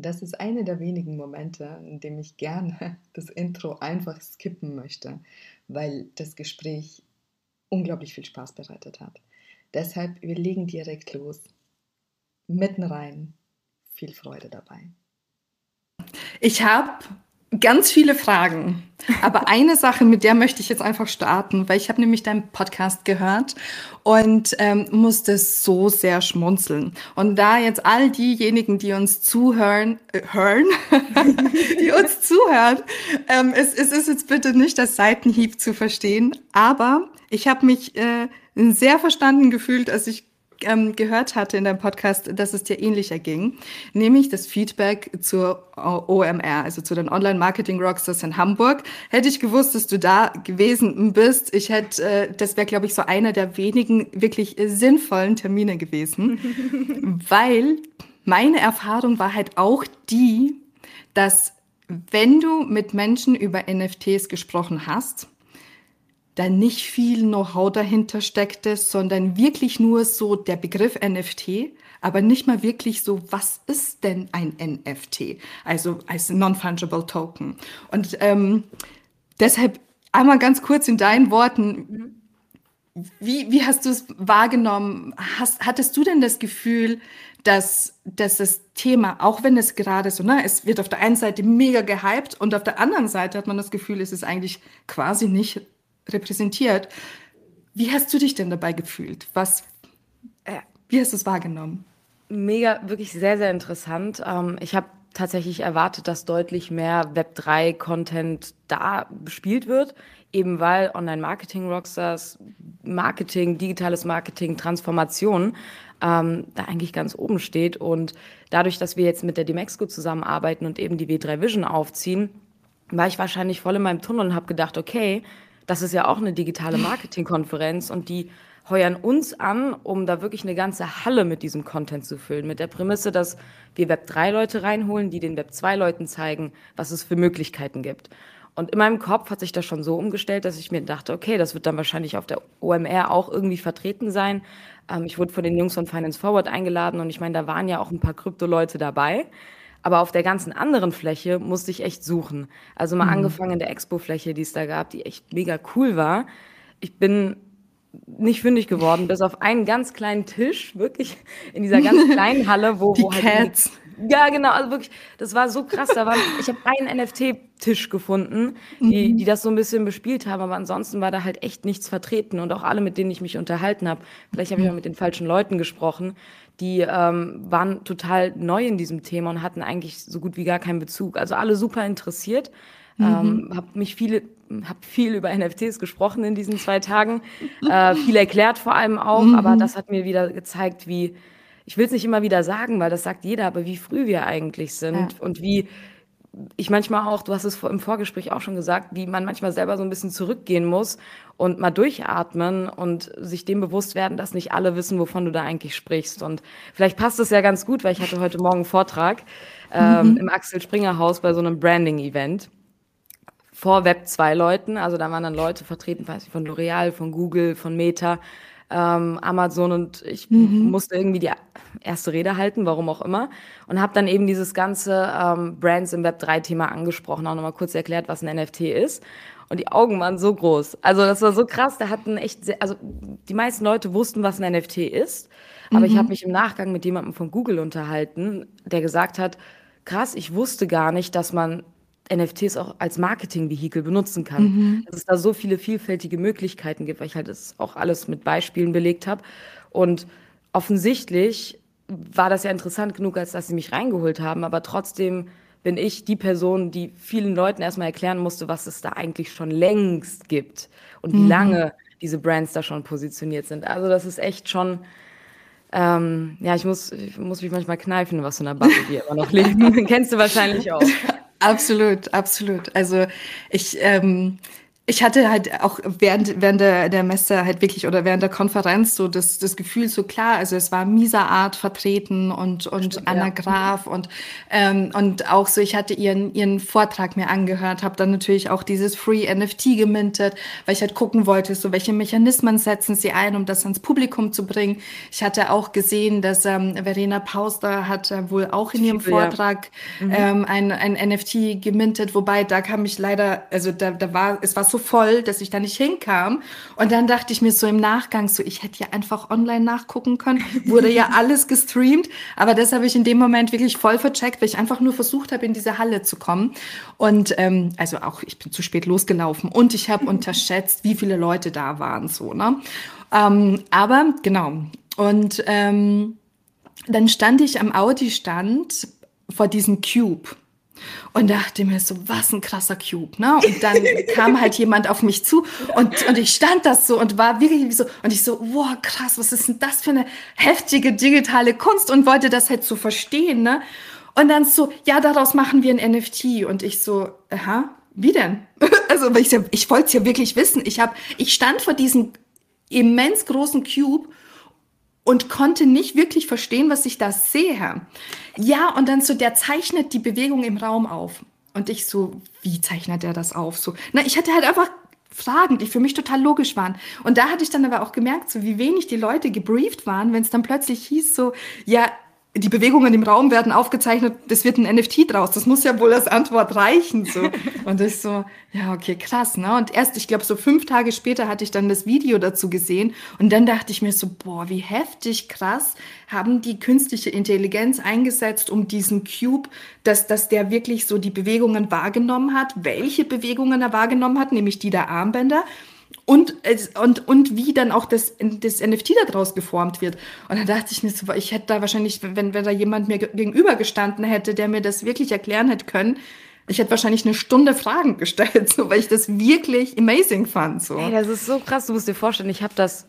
Das ist einer der wenigen Momente, in dem ich gerne das Intro einfach skippen möchte, weil das Gespräch unglaublich viel Spaß bereitet hat. Deshalb, wir legen direkt los. Mitten rein. Viel Freude dabei. Ich habe ganz viele Fragen. Aber eine Sache, mit der möchte ich jetzt einfach starten, weil ich habe nämlich deinen Podcast gehört und ähm, musste so sehr schmunzeln. Und da jetzt all diejenigen, die uns zuhören, äh, hören, die uns zuhören, ähm, es, es ist jetzt bitte nicht das Seitenhieb zu verstehen, aber ich habe mich äh, sehr verstanden gefühlt, als ich ähm, gehört hatte in deinem Podcast, dass es dir ähnlicher ging, nämlich das Feedback zur OMR, also zu den Online Marketing Rockstars in Hamburg. Hätte ich gewusst, dass du da gewesen bist, ich hätte, äh, das wäre, glaube ich, so einer der wenigen wirklich sinnvollen Termine gewesen, weil meine Erfahrung war halt auch die, dass wenn du mit Menschen über NFTs gesprochen hast, da nicht viel Know-how dahinter steckte, sondern wirklich nur so der Begriff NFT, aber nicht mal wirklich so, was ist denn ein NFT? Also als Non-Fungible Token. Und ähm, deshalb einmal ganz kurz in deinen Worten, wie, wie hast du es wahrgenommen? Hast, hattest du denn das Gefühl, dass, dass das Thema, auch wenn es gerade so, ne, es wird auf der einen Seite mega gehypt und auf der anderen Seite hat man das Gefühl, es ist eigentlich quasi nicht repräsentiert. Wie hast du dich denn dabei gefühlt? Was, äh, wie hast du es wahrgenommen? Mega, wirklich sehr, sehr interessant. Ähm, ich habe tatsächlich erwartet, dass deutlich mehr Web3-Content da bespielt wird, eben weil Online-Marketing-Rockstars, Marketing, digitales Marketing, Transformation ähm, da eigentlich ganz oben steht. Und dadurch, dass wir jetzt mit der Demexco zusammenarbeiten und eben die W3 Vision aufziehen, war ich wahrscheinlich voll in meinem Tunnel und habe gedacht, okay, das ist ja auch eine digitale Marketingkonferenz und die heuern uns an, um da wirklich eine ganze Halle mit diesem Content zu füllen. Mit der Prämisse, dass wir Web3-Leute reinholen, die den Web2-Leuten zeigen, was es für Möglichkeiten gibt. Und in meinem Kopf hat sich das schon so umgestellt, dass ich mir dachte, okay, das wird dann wahrscheinlich auf der OMR auch irgendwie vertreten sein. Ähm, ich wurde von den Jungs von Finance Forward eingeladen und ich meine, da waren ja auch ein paar Krypto-Leute dabei. Aber auf der ganzen anderen Fläche musste ich echt suchen. Also mal mhm. angefangen in der Expo-Fläche, die es da gab, die echt mega cool war. Ich bin nicht fündig geworden, bis auf einen ganz kleinen Tisch, wirklich in dieser ganz kleinen Halle, wo, die wo halt. Cats. Ja, genau, also wirklich, das war so krass. Da war, ich habe einen NFT-Tisch gefunden, die, mhm. die das so ein bisschen bespielt haben, aber ansonsten war da halt echt nichts vertreten und auch alle, mit denen ich mich unterhalten habe. Vielleicht habe ich auch mit den falschen Leuten gesprochen die ähm, waren total neu in diesem Thema und hatten eigentlich so gut wie gar keinen Bezug. Also alle super interessiert. Mhm. Ähm, habe mich viele, habe viel über NFTs gesprochen in diesen zwei Tagen, äh, viel erklärt vor allem auch, mhm. aber das hat mir wieder gezeigt, wie ich will es nicht immer wieder sagen, weil das sagt jeder, aber wie früh wir eigentlich sind ja. und wie ich manchmal auch, du hast es im Vorgespräch auch schon gesagt, wie man manchmal selber so ein bisschen zurückgehen muss und mal durchatmen und sich dem bewusst werden, dass nicht alle wissen, wovon du da eigentlich sprichst. Und vielleicht passt es ja ganz gut, weil ich hatte heute Morgen einen Vortrag ähm, mhm. im Axel Springer Haus bei so einem Branding-Event vor Web 2 Leuten. Also da waren dann Leute vertreten, weiß ich, von L'Oreal, von Google, von Meta ähm, Amazon und ich mhm. musste irgendwie die erste Rede halten, warum auch immer. Und habe dann eben dieses ganze ähm, Brands im Web 3-Thema angesprochen, auch nochmal kurz erklärt, was ein NFT ist. Und die Augen waren so groß. Also das war so krass. Da hatten echt, sehr, also die meisten Leute wussten, was ein NFT ist. Aber mhm. ich habe mich im Nachgang mit jemandem von Google unterhalten, der gesagt hat, krass, ich wusste gar nicht, dass man NFTs auch als Marketingvehikel benutzen kann. Mhm. Dass es da so viele vielfältige Möglichkeiten gibt, weil ich halt das auch alles mit Beispielen belegt habe. Und offensichtlich war das ja interessant genug, als dass sie mich reingeholt haben, aber trotzdem bin ich die Person, die vielen Leuten erstmal erklären musste, was es da eigentlich schon längst gibt und wie mhm. lange diese Brands da schon positioniert sind. Also das ist echt schon, ähm, ja, ich muss, ich muss mich manchmal kneifen, was in der Bubble die immer noch liegt. Kennst du wahrscheinlich auch. Absolut, absolut. Also ich, ähm, ich hatte halt auch während, während der, der Messe halt wirklich oder während der Konferenz so das, das Gefühl so klar, also es war Misa Art vertreten und, und Stimmt, Anna ja. Graf und, ähm, und auch so, ich hatte ihren, ihren Vortrag mir angehört, habe dann natürlich auch dieses Free NFT gemintet, weil ich halt gucken wollte, so welche Mechanismen setzen sie ein, um das ans Publikum zu bringen. Ich hatte auch gesehen, dass ähm, Verena Pauster hat äh, wohl auch in ihrem Vortrag ja. mhm. ähm, ein, ein NFT gemintet, wobei da kam ich leider, also da, da war, es war so voll, dass ich da nicht hinkam. Und dann dachte ich mir so im Nachgang so, ich hätte ja einfach online nachgucken können. Wurde ja alles gestreamt. Aber das habe ich in dem Moment wirklich voll vercheckt, weil ich einfach nur versucht habe, in diese Halle zu kommen. Und ähm, also auch, ich bin zu spät losgelaufen und ich habe unterschätzt, wie viele Leute da waren. So, ne? Ähm, aber genau. Und ähm, dann stand ich am Audi-Stand vor diesem Cube. Und dachte mir so, was ein krasser Cube, ne? Und dann kam halt jemand auf mich zu und, und ich stand das so und war wirklich so, und ich so, wow, krass, was ist denn das für eine heftige digitale Kunst und wollte das halt so verstehen, ne? Und dann so, ja, daraus machen wir ein NFT. Und ich so, aha, wie denn? also, ich, ich wollte es ja wirklich wissen. Ich hab, ich stand vor diesem immens großen Cube und konnte nicht wirklich verstehen, was ich da sehe. Ja, und dann so, der zeichnet die Bewegung im Raum auf. Und ich so, wie zeichnet er das auf? So, na, ich hatte halt einfach Fragen, die für mich total logisch waren. Und da hatte ich dann aber auch gemerkt, so wie wenig die Leute gebrieft waren, wenn es dann plötzlich hieß, so, ja, die Bewegungen im Raum werden aufgezeichnet, es wird ein NFT draus. Das muss ja wohl als Antwort reichen. So. Und ich so, ja, okay, krass. Ne? Und erst, ich glaube, so fünf Tage später hatte ich dann das Video dazu gesehen. Und dann dachte ich mir so, boah, wie heftig krass haben die künstliche Intelligenz eingesetzt, um diesen Cube, dass, dass der wirklich so die Bewegungen wahrgenommen hat, welche Bewegungen er wahrgenommen hat, nämlich die der Armbänder und, und, und wie dann auch das, das NFT daraus geformt wird. Und dann dachte ich mir so, ich hätte da wahrscheinlich, wenn, wenn da jemand mir gegenübergestanden hätte, der mir das wirklich erklären hätte können, ich hätte wahrscheinlich eine Stunde Fragen gestellt, so, weil ich das wirklich amazing fand. So. Hey, das ist so krass, du musst dir vorstellen, ich habe das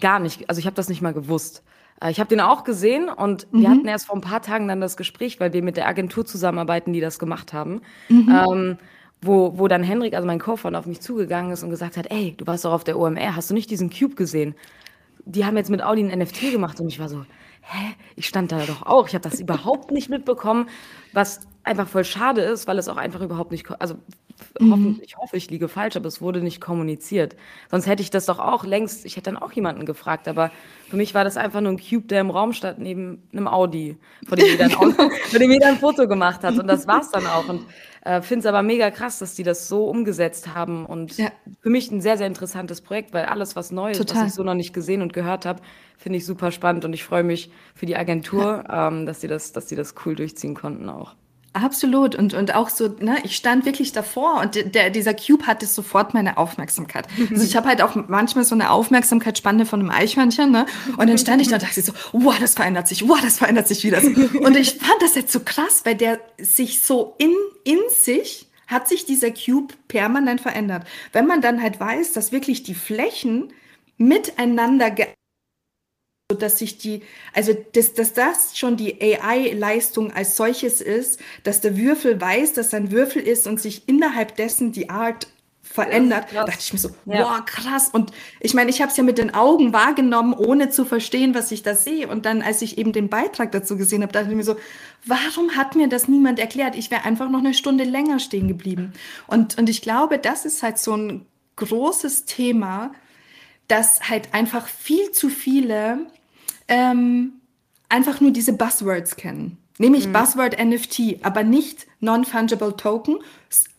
gar nicht, also ich habe das nicht mal gewusst. Äh, ich habe den auch gesehen und mhm. wir hatten erst vor ein paar Tagen dann das Gespräch, weil wir mit der Agentur zusammenarbeiten, die das gemacht haben. Mhm. Ähm, wo, wo dann Henrik, also mein Co-Founder, auf mich zugegangen ist und gesagt hat, ey, du warst doch auf der OMR, hast du nicht diesen Cube gesehen? Die haben jetzt mit Audi ein NFT gemacht und ich war so, hä, ich stand da doch auch, ich habe das überhaupt nicht mitbekommen, was einfach voll schade ist, weil es auch einfach überhaupt nicht, also mhm. ich hoffe, ich liege falsch, aber es wurde nicht kommuniziert. Sonst hätte ich das doch auch längst, ich hätte dann auch jemanden gefragt, aber für mich war das einfach nur ein Cube, der im Raum stand, neben einem Audi, vor dem jeder ein, Auto, vor dem jeder ein Foto gemacht hat und das war's dann auch und äh, Finde es aber mega krass, dass die das so umgesetzt haben und ja. für mich ein sehr, sehr interessantes Projekt, weil alles, was neu ist, Total. was ich so noch nicht gesehen und gehört habe, finde ich super spannend und ich freue mich für die Agentur, ja. ähm, dass, die das, dass die das cool durchziehen konnten auch. Absolut. Und, und auch so, ne, ich stand wirklich davor und der, dieser Cube hatte sofort meine Aufmerksamkeit. Also ich habe halt auch manchmal so eine Aufmerksamkeitsspanne von einem Eichhörnchen, ne? Und dann stand ich da und dachte so, wow, das verändert sich, wow, das verändert sich wieder. Und ich fand das jetzt so krass, weil der sich so in, in sich hat sich dieser Cube permanent verändert. Wenn man dann halt weiß, dass wirklich die Flächen miteinander dass sich die, also dass, dass das schon die AI-Leistung als solches ist, dass der Würfel weiß, dass ein Würfel ist und sich innerhalb dessen die Art verändert, da dachte ich mir so, ja. boah, krass. Und ich meine, ich habe es ja mit den Augen wahrgenommen, ohne zu verstehen, was ich da sehe. Und dann, als ich eben den Beitrag dazu gesehen habe, dachte ich mir so, warum hat mir das niemand erklärt? Ich wäre einfach noch eine Stunde länger stehen geblieben. Und, und ich glaube, das ist halt so ein großes Thema, dass halt einfach viel zu viele ähm, einfach nur diese Buzzwords kennen. Nämlich mhm. Buzzword NFT, aber nicht Non-Fungible Token,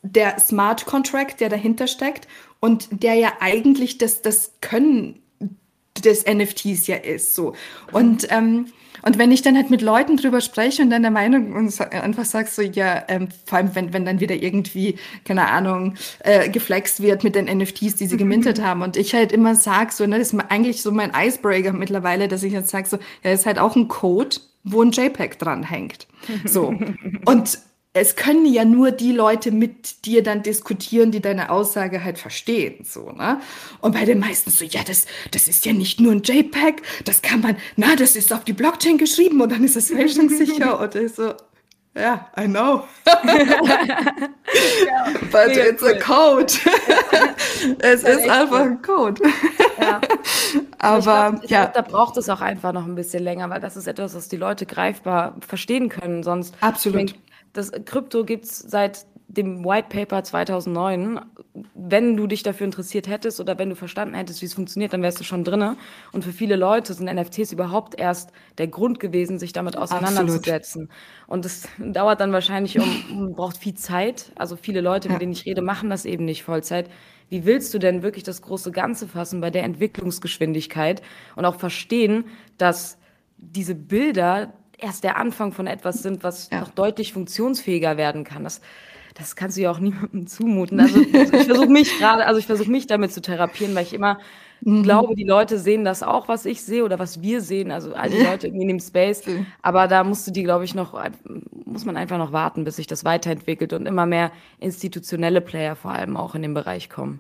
der Smart Contract, der dahinter steckt und der ja eigentlich das, das Können des NFTs ja ist. So. Und ähm, und wenn ich dann halt mit Leuten drüber spreche und dann der Meinung und einfach sagst so, ja, ähm, vor allem wenn, wenn dann wieder irgendwie, keine Ahnung, äh, geflext wird mit den NFTs, die sie gemintet haben und ich halt immer sag so, ne, das ist eigentlich so mein Icebreaker mittlerweile, dass ich jetzt sag so, ja, ist halt auch ein Code, wo ein JPEG dran hängt. So. Und es können ja nur die Leute mit dir dann diskutieren, die deine Aussage halt verstehen, so, ne? Und bei den meisten so, ja, das, das ist ja nicht nur ein JPEG, das kann man, na, das ist auf die Blockchain geschrieben und dann ist es fälschungssicher und ich so, Yeah, I know. But ja, it's cool. a code. es ist einfach ein Code. Ja. Aber ich glaub, ich ja. Glaub, da braucht es auch einfach noch ein bisschen länger, weil das ist etwas, was die Leute greifbar verstehen können. Sonst. Absolut. Das Krypto gibt es seit dem White Paper 2009, wenn du dich dafür interessiert hättest oder wenn du verstanden hättest, wie es funktioniert, dann wärst du schon drinne. Und für viele Leute sind NFTs überhaupt erst der Grund gewesen, sich damit auseinanderzusetzen. Absolut. Und es dauert dann wahrscheinlich um, braucht viel Zeit. Also viele Leute, mit denen ich rede, machen das eben nicht Vollzeit. Wie willst du denn wirklich das große Ganze fassen bei der Entwicklungsgeschwindigkeit und auch verstehen, dass diese Bilder erst der Anfang von etwas sind, was ja. noch deutlich funktionsfähiger werden kann. Das, das kannst du ja auch niemandem zumuten. Also ich versuche mich gerade, also ich versuche mich damit zu therapieren, weil ich immer mhm. glaube, die Leute sehen das auch, was ich sehe oder was wir sehen, also all die Leute in dem Space. Aber da musst du die, glaube ich, noch, muss man einfach noch warten, bis sich das weiterentwickelt und immer mehr institutionelle Player vor allem auch in den Bereich kommen.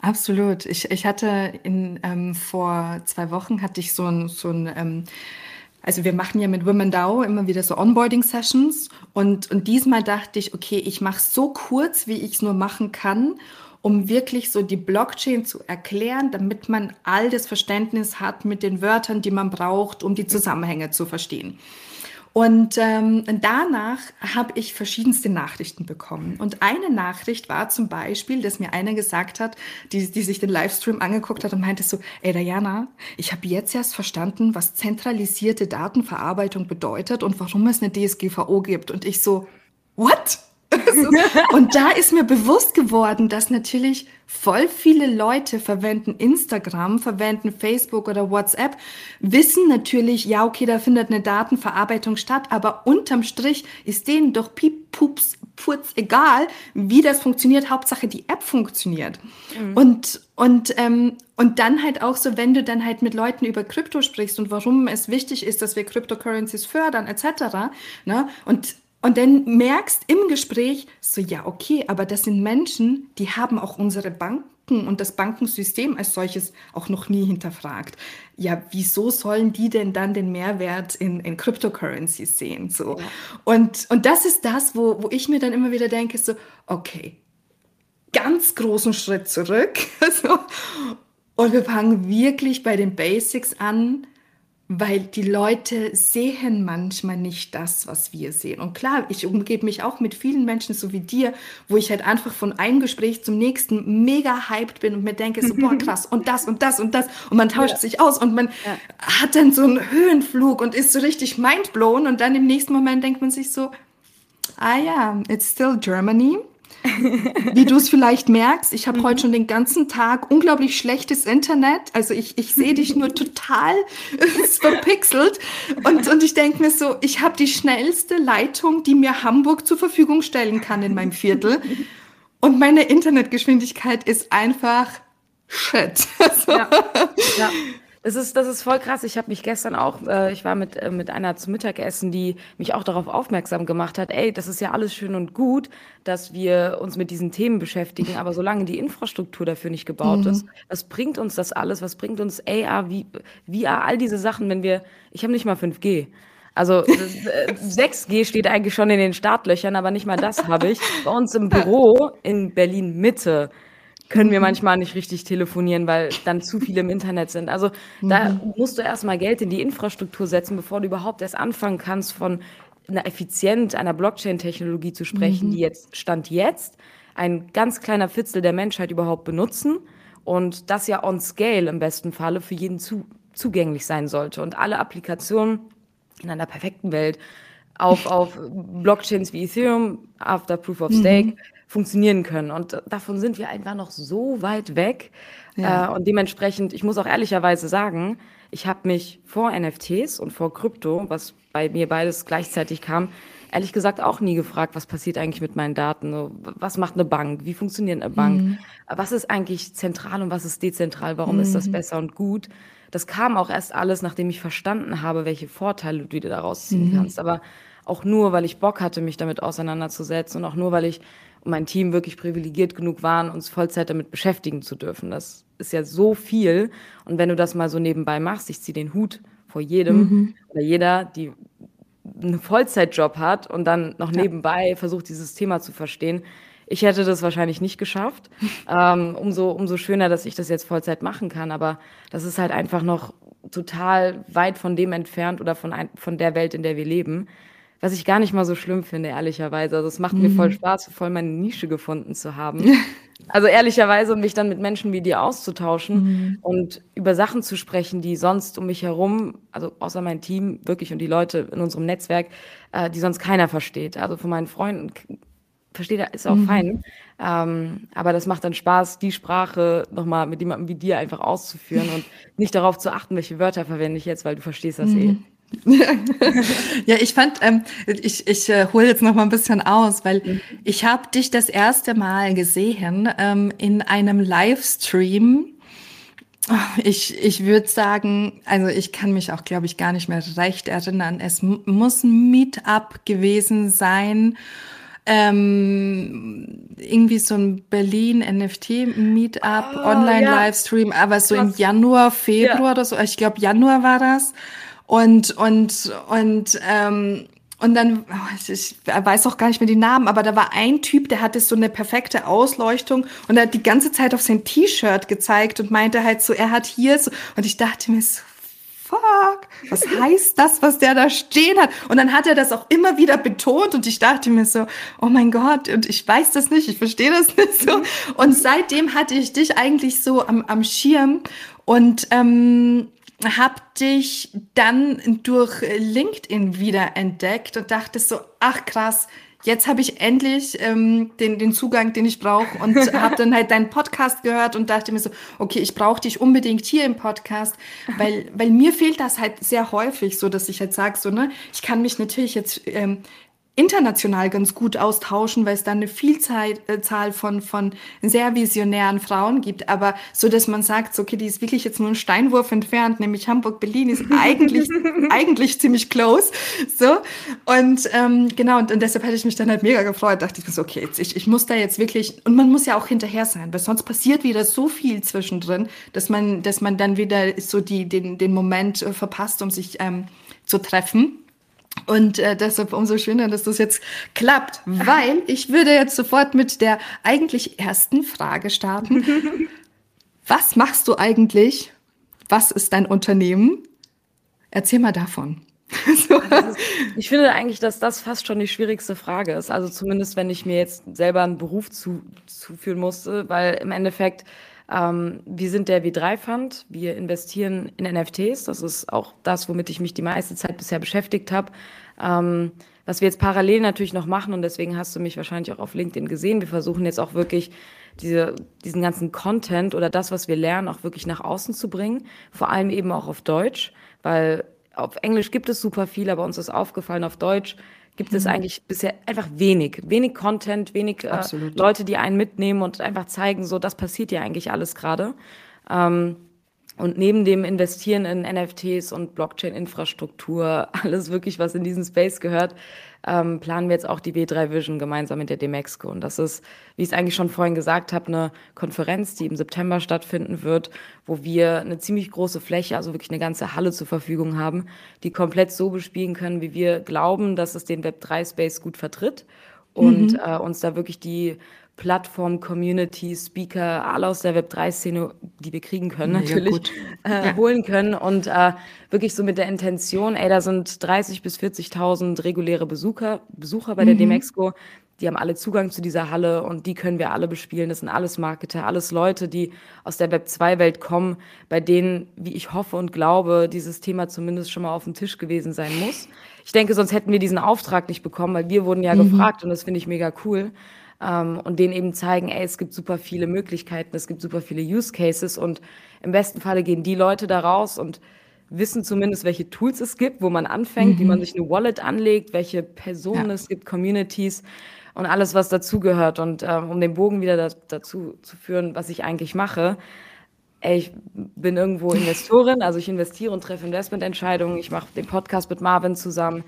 Absolut. Ich, ich hatte in, ähm, vor zwei Wochen hatte ich so ein, so ein ähm, also wir machen ja mit Women DAO immer wieder so Onboarding-Sessions und, und diesmal dachte ich, okay, ich mache so kurz, wie ich es nur machen kann, um wirklich so die Blockchain zu erklären, damit man all das Verständnis hat mit den Wörtern, die man braucht, um die Zusammenhänge zu verstehen. Und ähm, danach habe ich verschiedenste Nachrichten bekommen. Und eine Nachricht war zum Beispiel, dass mir einer gesagt hat, die, die sich den Livestream angeguckt hat und meinte so, ey Diana, ich habe jetzt erst verstanden, was zentralisierte Datenverarbeitung bedeutet und warum es eine DSGVO gibt. Und ich so, what? und da ist mir bewusst geworden, dass natürlich voll viele Leute verwenden Instagram, verwenden Facebook oder WhatsApp, wissen natürlich, ja, okay, da findet eine Datenverarbeitung statt, aber unterm Strich ist denen doch piep, pups, putz, egal, wie das funktioniert. Hauptsache, die App funktioniert. Mhm. Und, und, ähm, und dann halt auch so, wenn du dann halt mit Leuten über Krypto sprichst und warum es wichtig ist, dass wir Cryptocurrencies fördern, etc. Ne? Und und dann merkst im Gespräch so, ja, okay, aber das sind Menschen, die haben auch unsere Banken und das Bankensystem als solches auch noch nie hinterfragt. Ja, wieso sollen die denn dann den Mehrwert in, in Cryptocurrencies sehen? So. Ja. Und, und das ist das, wo, wo ich mir dann immer wieder denke, so, okay, ganz großen Schritt zurück. so, und wir fangen wirklich bei den Basics an weil die Leute sehen manchmal nicht das, was wir sehen. Und klar, ich umgebe mich auch mit vielen Menschen, so wie dir, wo ich halt einfach von einem Gespräch zum nächsten mega hyped bin und mir denke so, boah, krass, und das und das und das. Und man tauscht ja. sich aus und man ja. hat dann so einen Höhenflug und ist so richtig mindblown. Und dann im nächsten Moment denkt man sich so, ah ja, it's still Germany. Wie du es vielleicht merkst, ich habe mhm. heute schon den ganzen Tag unglaublich schlechtes Internet. Also ich, ich sehe dich nur total verpixelt. Und, und ich denke mir so, ich habe die schnellste Leitung, die mir Hamburg zur Verfügung stellen kann in meinem Viertel. Und meine Internetgeschwindigkeit ist einfach shit. Also. Ja. ja. Das ist, das ist voll krass. Ich habe mich gestern auch, äh, ich war mit, äh, mit einer zum Mittagessen, die mich auch darauf aufmerksam gemacht hat, ey, das ist ja alles schön und gut, dass wir uns mit diesen Themen beschäftigen, aber solange die Infrastruktur dafür nicht gebaut mhm. ist, was bringt uns das alles? Was bringt uns AR, VR, all diese Sachen, wenn wir, ich habe nicht mal 5G. Also 6G äh, steht eigentlich schon in den Startlöchern, aber nicht mal das habe ich. Bei uns im Büro in Berlin Mitte können wir mhm. manchmal nicht richtig telefonieren, weil dann zu viele im Internet sind. Also da mhm. musst du erstmal Geld in die Infrastruktur setzen, bevor du überhaupt erst anfangen kannst, von einer effizient, einer Blockchain-Technologie zu sprechen, mhm. die jetzt Stand jetzt ein ganz kleiner Fitzel der Menschheit überhaupt benutzen und das ja on scale im besten Falle für jeden zu, zugänglich sein sollte. Und alle Applikationen in einer perfekten Welt auf, auf Blockchains wie Ethereum, After Proof of Stake, mhm funktionieren können. Und davon sind wir einfach noch so weit weg. Ja. Äh, und dementsprechend, ich muss auch ehrlicherweise sagen, ich habe mich vor NFTs und vor Krypto, was bei mir beides gleichzeitig kam, ehrlich gesagt auch nie gefragt, was passiert eigentlich mit meinen Daten? Was macht eine Bank? Wie funktioniert eine Bank? Mhm. Was ist eigentlich zentral und was ist dezentral? Warum mhm. ist das mhm. besser und gut? Das kam auch erst alles, nachdem ich verstanden habe, welche Vorteile du dir daraus ziehen mhm. kannst. Aber auch nur, weil ich Bock hatte, mich damit auseinanderzusetzen und auch nur, weil ich und mein Team wirklich privilegiert genug waren, uns Vollzeit damit beschäftigen zu dürfen. Das ist ja so viel. Und wenn du das mal so nebenbei machst, ich ziehe den Hut vor jedem mhm. oder jeder, die einen Vollzeitjob hat und dann noch Ja. nebenbei versucht, dieses Thema zu verstehen. Ich hätte das wahrscheinlich nicht geschafft. Ähm, umso, umso schöner, dass ich das jetzt Vollzeit machen kann. Aber das ist halt einfach noch total weit von dem entfernt oder von, ein, von der Welt, in der wir leben. Was ich gar nicht mal so schlimm finde, ehrlicherweise. Also es macht mir voll Spaß, voll meine Nische gefunden zu haben. Also ehrlicherweise, mich dann mit Menschen wie dir auszutauschen und über Sachen zu sprechen, die sonst um mich herum, also außer mein Team wirklich und die Leute in unserem Netzwerk, äh, die sonst keiner versteht. Also von meinen Freunden versteht er, ist auch fein. Ähm, aber das macht dann Spaß, die Sprache nochmal mit jemandem wie dir einfach auszuführen und nicht darauf zu achten, welche Wörter verwende ich jetzt, weil du verstehst das eh. Ja, ich fand, ähm, ich, ich äh, hole jetzt noch mal ein bisschen aus, weil ich habe dich das erste Mal gesehen ähm, in einem Livestream. Ich, ich würde sagen, also ich kann mich auch, glaube ich, gar nicht mehr recht erinnern. Es mu- muss ein Meetup gewesen sein. Ähm, irgendwie so ein Berlin NFT Meetup, Ah, Online ja. Livestream, aber so im Krass. Januar, Februar oder so. Ich glaube, Januar war das. Und, und, und, ähm, und dann, oh, ich, ich weiß auch gar nicht mehr die Namen, aber da war ein Typ, der hatte so eine perfekte Ausleuchtung und er hat die ganze Zeit auf sein T-Shirt gezeigt und meinte halt so, er hat hier so, und ich dachte mir so, fuck, was heißt das, was der da stehen hat? Und dann hat er das auch immer wieder betont und ich dachte mir so, oh mein Gott, und ich weiß das nicht, ich verstehe das nicht so. Und seitdem hatte ich dich eigentlich so am, am Schirm und ähm, hab dich dann durch LinkedIn wieder entdeckt und dachte so, ach krass, jetzt habe ich endlich ähm, den, den Zugang, den ich brauche und habe dann halt deinen Podcast gehört und dachte mir so, okay, ich brauche dich unbedingt hier im Podcast, weil, weil mir fehlt das halt sehr häufig so, dass ich halt sage, so, ne, ich kann mich natürlich jetzt ähm, international ganz gut austauschen, weil es dann eine Vielzahl äh, von, von sehr visionären Frauen gibt, aber so, dass man sagt, so, okay, die ist wirklich jetzt nur ein Steinwurf entfernt, nämlich Hamburg, Berlin ist eigentlich, eigentlich ziemlich close, so, und ähm, genau, und, und deshalb hätte ich mich dann halt mega gefreut, dachte ich mir so, okay, jetzt, ich, ich muss da jetzt wirklich, und man muss ja auch hinterher sein, weil sonst passiert wieder so viel zwischendrin, dass man, dass man dann wieder so die, den, den Moment äh, verpasst, um sich ähm, zu treffen. Und äh, deshalb umso schöner, dass das jetzt klappt, weil ich würde jetzt sofort mit der eigentlich ersten Frage starten. Was machst du eigentlich? Was ist dein Unternehmen? Erzähl mal davon. so. Ich finde eigentlich, dass das fast schon die schwierigste Frage ist. Also zumindest, wenn ich mir jetzt selber einen Beruf zu, zuführen musste, weil im Endeffekt, ähm, wir sind der W3-Fund, wir investieren in NFTs. Das ist auch das, womit ich mich die meiste Zeit bisher beschäftigt habe. Ähm, was wir jetzt parallel natürlich noch machen, und deswegen hast du mich wahrscheinlich auch auf LinkedIn gesehen, wir versuchen jetzt auch wirklich diese, diesen ganzen Content oder das, was wir lernen, auch wirklich nach außen zu bringen. Vor allem eben auch auf Deutsch, weil auf Englisch gibt es super viel, aber uns ist aufgefallen, auf Deutsch gibt es eigentlich bisher einfach wenig. Wenig Content, wenig äh. Leute, die einen mitnehmen und einfach zeigen, so, das passiert ja eigentlich alles gerade. Ähm, und neben dem Investieren in NFTs und Blockchain-Infrastruktur, alles wirklich, was in diesen Space gehört, ähm, planen wir jetzt auch die W3 Vision gemeinsam mit der Demexco. Und das ist, wie ich es eigentlich schon vorhin gesagt habe, eine Konferenz, die im September stattfinden wird, wo wir eine ziemlich große Fläche, also wirklich eine ganze Halle zur Verfügung haben, die komplett so bespielen können, wie wir glauben, dass es den Web3-Space gut vertritt und äh, uns da wirklich die Plattform, Community, Speaker, alle aus der Web3-Szene, die wir kriegen können, Mega natürlich, äh, holen können und äh, wirklich so mit der Intention, ey, da sind 30.000 bis 40.000 reguläre Besucher, Besucher bei der Demexco, die haben alle Zugang zu dieser Halle und die können wir alle bespielen. Das sind alles Marketer, alles Leute, die aus der Web2-Welt kommen, bei denen, wie ich hoffe und glaube, dieses Thema zumindest schon mal auf dem Tisch gewesen sein muss. Ich denke, sonst hätten wir diesen Auftrag nicht bekommen, weil wir wurden ja gefragt und das finde ich mega cool. Ähm, und denen eben zeigen, ey, es gibt super viele Möglichkeiten, es gibt super viele Use Cases und im besten Falle gehen die Leute da raus und wissen zumindest, welche Tools es gibt, wo man anfängt, wie man sich eine Wallet anlegt, welche Personen Ja. es gibt, Communities und alles, was dazugehört. Und ähm, um den Bogen wieder da, dazu zu führen, was ich eigentlich mache, ey, ich bin irgendwo Investorin, also ich investiere und treffe Investmententscheidungen. Ich mache den Podcast mit Marvin zusammen.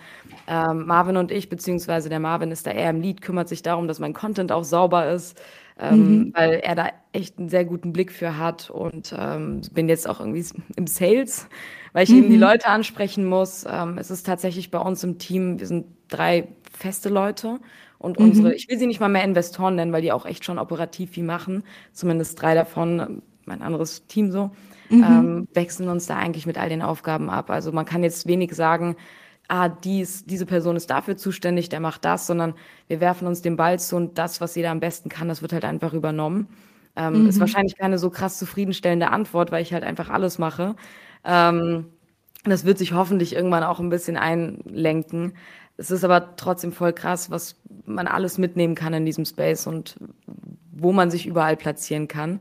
Ähm, Marvin und ich, beziehungsweise der Marvin ist da eher im Lead, kümmert sich darum, dass mein Content auch sauber ist. ähm, mhm. weil er da echt einen sehr guten Blick für hat und ähm, bin jetzt auch irgendwie im Sales, weil ich mhm. eben die mhm. Leute ansprechen muss. Ähm, es ist tatsächlich bei uns im Team, wir sind drei feste Leute und mhm. unsere, ich will sie nicht mal mehr Investoren nennen, weil die auch echt schon operativ viel machen, zumindest drei davon, mein anderes Team so, mhm. ähm, wechseln uns da eigentlich mit all den Aufgaben ab. Also man kann jetzt wenig sagen, ah, dies, diese Person ist dafür zuständig, der macht das, sondern wir werfen uns den Ball zu und das, was jeder am besten kann, das wird halt einfach übernommen. Ähm, mhm. Ist wahrscheinlich keine so krass zufriedenstellende Antwort, weil ich halt einfach alles mache. Ähm, das wird sich hoffentlich irgendwann auch ein bisschen einlenken. Es ist aber trotzdem voll krass, was man alles mitnehmen kann in diesem Space und wo man sich überall platzieren kann.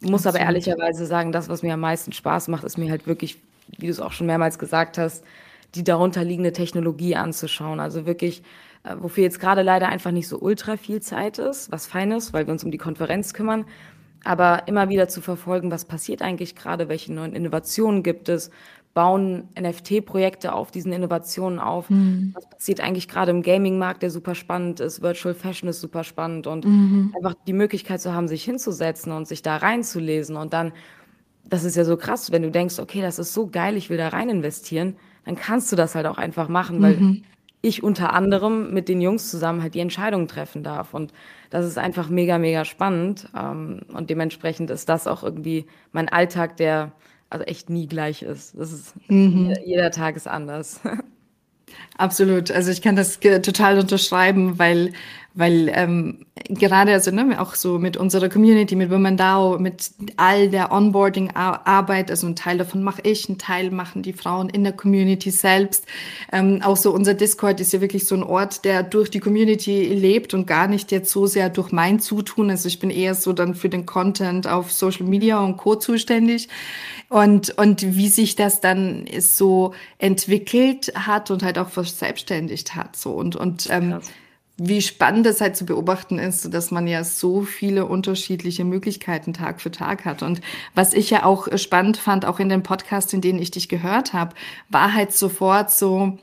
Muss Absolut. aber ehrlicherweise sagen, das, was mir am meisten Spaß macht, ist mir halt wirklich, wie du es auch schon mehrmals gesagt hast, die darunter liegende Technologie anzuschauen. Also wirklich, äh, wofür jetzt gerade leider einfach nicht so ultra viel Zeit ist, was fein ist, weil wir uns um die Konferenz kümmern, aber immer wieder zu verfolgen, was passiert eigentlich gerade, welche neuen Innovationen gibt es, bauen NFT-Projekte auf diesen Innovationen auf. Mhm. Was passiert eigentlich gerade im Gaming-Markt, der super spannend ist, Virtual Fashion ist super spannend und mhm. einfach die Möglichkeit zu haben, sich hinzusetzen und sich da reinzulesen und dann, das ist ja so krass, wenn du denkst, okay, das ist so geil, ich will da rein investieren, dann kannst du das halt auch einfach machen, weil mhm. ich unter anderem mit den Jungs zusammen halt die Entscheidungen treffen darf. Und das ist einfach mega, mega spannend. Ähm, und dementsprechend ist das auch irgendwie mein Alltag, der also echt nie gleich ist. Das ist mhm. jeder, jeder Tag ist anders. Absolut. Also ich kann das total unterschreiben, weil weil ähm, gerade also ne, auch so mit unserer Community, mit Women DAO, mit all der Onboarding-Arbeit, also ein Teil davon mache ich, ein Teil machen die Frauen in der Community selbst. Ähm, auch so unser Discord ist ja wirklich so ein Ort, der durch die Community lebt und gar nicht jetzt so sehr durch mein Zutun. Also ich bin eher so dann für den Content auf Social Media und Co. zuständig. Und, und wie sich das dann so entwickelt hat und halt auch verselbstständigt hat. So und, und ähm, wie spannend es halt zu beobachten ist, dass man ja so viele unterschiedliche Möglichkeiten Tag für Tag hat. Und was ich ja auch spannend fand, auch in den Podcasts, in denen ich dich gehört habe, war halt sofort so,